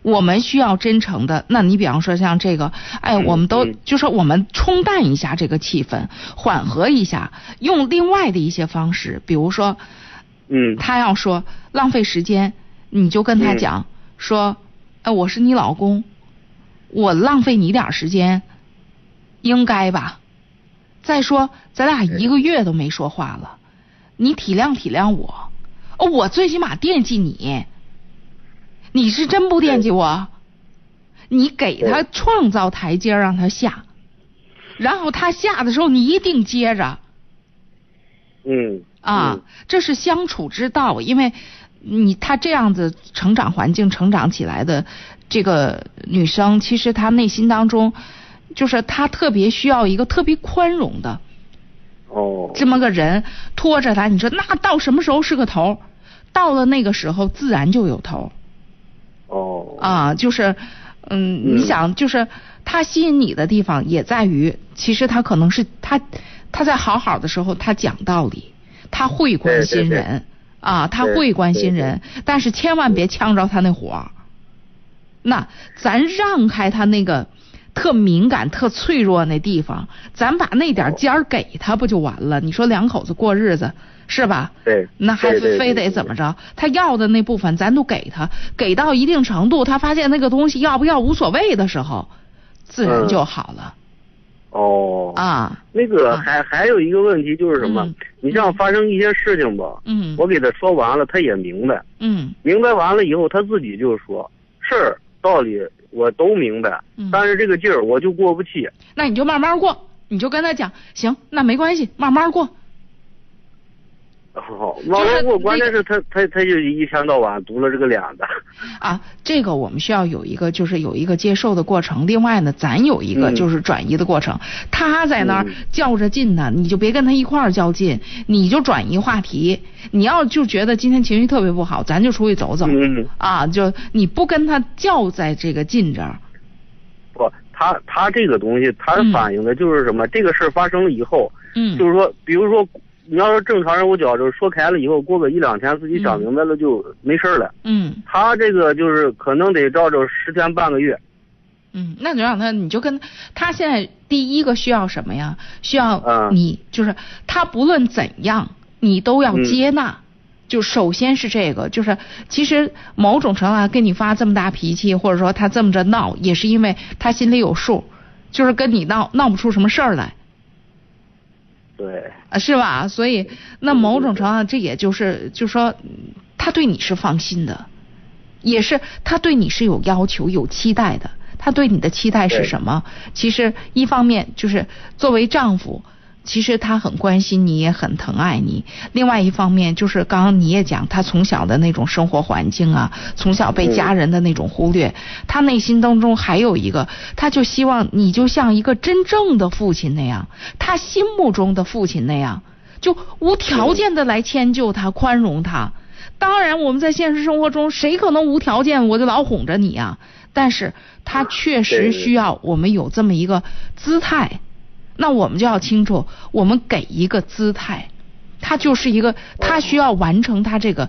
我们需要真诚的，那你比方说像这个，哎，我们都就说我们冲淡一下这个气氛，缓和一下，用另外的一些方式，比如说，嗯，他要说浪费时间，你就跟他讲、说，哎，我是你老公，我浪费你点儿时间，应该吧？再说，咱俩一个月都没说话了，你体谅体谅我，哦，我最起码惦记你，你是真不惦记我？你给他创造台阶儿让他下，然后他下的时候你一定接着。嗯啊，这是相处之道，因为你他这样子成长环境成长起来的这个女生，其实她内心当中就是她特别需要一个特别宽容的哦这么个人拖着她。你说那到什么时候是个头？到了那个时候自然就有头哦。啊，就是嗯，你想就是他吸引你的地方也在于，其实他可能是他他在好好的时候他讲道理，他会关心对对对。人啊，他会关心人，但是千万别呛着他那火。那咱让开他那个特敏感、特脆弱那地方，咱把那点尖儿给他不就完了？你说两口子过日子是吧？对，那还非得怎么着？他要的那部分咱都给他，给到一定程度，他发现那个东西要不要无所谓的时候，自然嗯就好了、哦啊。那个还还有一个问题就是什么？嗯你像发生一些事情吧，嗯我给他说完了，他也明白，嗯明白完了以后，他自己就说事儿道理我都明白，嗯但是这个劲儿我就过不去。那你就慢慢过，你就跟他讲，行，那没关系，慢慢过。好，完了我关键是他他他就一天到晚读了这个脸的。啊，这个我们需要有一个，就是有一个接受的过程。另外呢，咱有一个嗯就是转移的过程。他在那儿嗯较着劲呢，你就别跟他一块儿较劲，你就转移话题。你要就觉得今天情绪特别不好，咱就出去走走。嗯啊，就你不跟他较在这个劲这儿。不，他他这个东西，他反映的就是什么？这个事儿发生了以后，嗯就是说，比如说，你要是正常人，我觉着说开了以后，过个一两天，自己想明白了就没事儿了。嗯他这个就是可能得照着十天半个月。嗯，那就让他，你就跟他现在第一个需要什么呀？需要嗯你、就是他不论怎样，你都要接纳。就首先是这个，就是其实某种程度上跟你发这么大脾气，或者说他这么着闹，也是因为他心里有数，就是跟你闹闹不出什么事儿来。对，啊，是吧？所以那某种程度上，这也就是就说，他对你是放心的，也是他对你是有要求、有期待的。他对你的期待是什么？其实一方面就是作为丈夫，其实他很关心你，也很疼爱你。另外一方面就是刚刚你也讲，他从小的那种生活环境啊，从小被家人的那种忽略，他内心当中还有一个，他就希望你就像一个真正的父亲那样，他心目中的父亲那样，就无条件的来迁就他、宽容他。当然，我们在现实生活中，谁可能无条件我就老哄着你啊？但是他确实需要我们有这么一个姿态，那我们就要清楚，我们给一个姿态，他就是一个，他需要完成他这个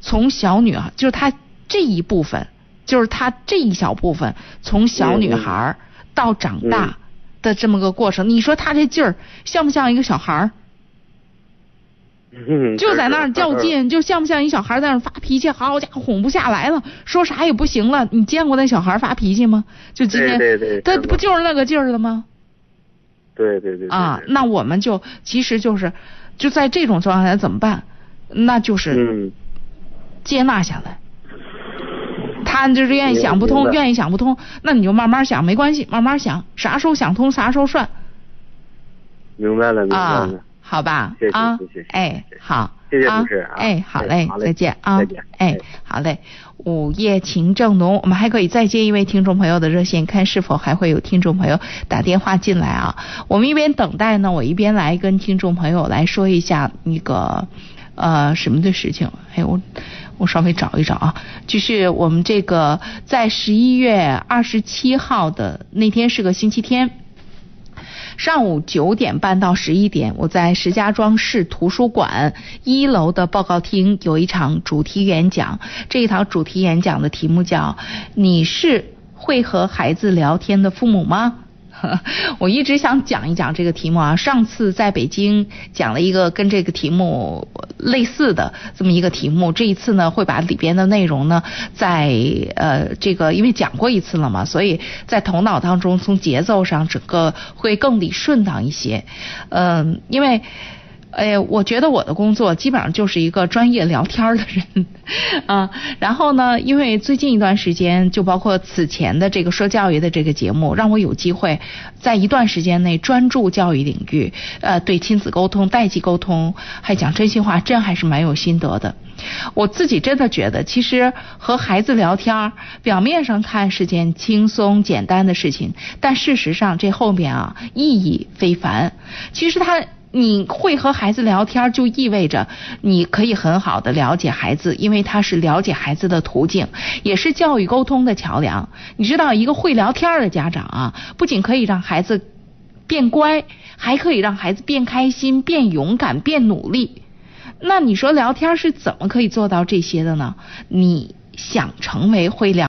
从小女孩，就是他这一部分，就是他这一小部分从小女孩到长大的这么个过程。你说他这劲儿像不像一个小孩儿？就在那儿较劲，就像不像一小孩在那儿发脾气？好家伙，哄不下来了，说啥也不行了。你见过那小孩发脾气吗？就今天，他不就是那个劲儿的吗？对对对。啊，那我们就其实就是就在这种状态下怎么办？那就是接纳下来。他就是愿意想不通，愿意想不通，那你就慢慢想，没关系，慢慢想，啥时候想通啥时候算。明白了，明白了。好吧，啊，哎，好，谢谢主持人，哎，好嘞，再见啊，再见，哎，好嘞。午夜情正浓，我们还可以再接一位听众朋友的热线，看是否还会有听众朋友打电话进来啊。我们一边等待呢，我一边来跟听众朋友来说一下那个呃什么的事情。哎，我我稍微找一找啊，就是我们这个在十一月二十七号的那天是个星期天。上午九点半到十一点，我在石家庄市图书馆一楼的报告厅有一场主题演讲。这一场主题演讲的题目叫“你是会和孩子聊天的父母吗？” 我一直想讲一讲这个题目啊。上次在北京讲了一个跟这个题目类似的这么一个题目，这一次呢会把里边的内容呢在呃这个因为讲过一次了嘛，所以在头脑当中从节奏上整个会更理顺当一些。嗯，因为。哎，我觉得我的工作基本上就是一个专业聊天的人，啊，然后呢，因为最近一段时间，就包括此前的这个说教育的这个节目，让我有机会在一段时间内专注教育领域，呃，对亲子沟通、代际沟通，还讲真心话，真还是蛮有心得的。我自己真的觉得，其实和孩子聊天，表面上看是件轻松简单的事情，但事实上这后面啊，意义非凡。其实他。你会和孩子聊天，就意味着你可以很好的了解孩子，因为他是了解孩子的途径，也是教育沟通的桥梁。你知道，一个会聊天的家长啊，不仅可以让孩子变乖，还可以让孩子变开心、变勇敢、变努力。那你说聊天是怎么可以做到这些的呢？你想成为会聊？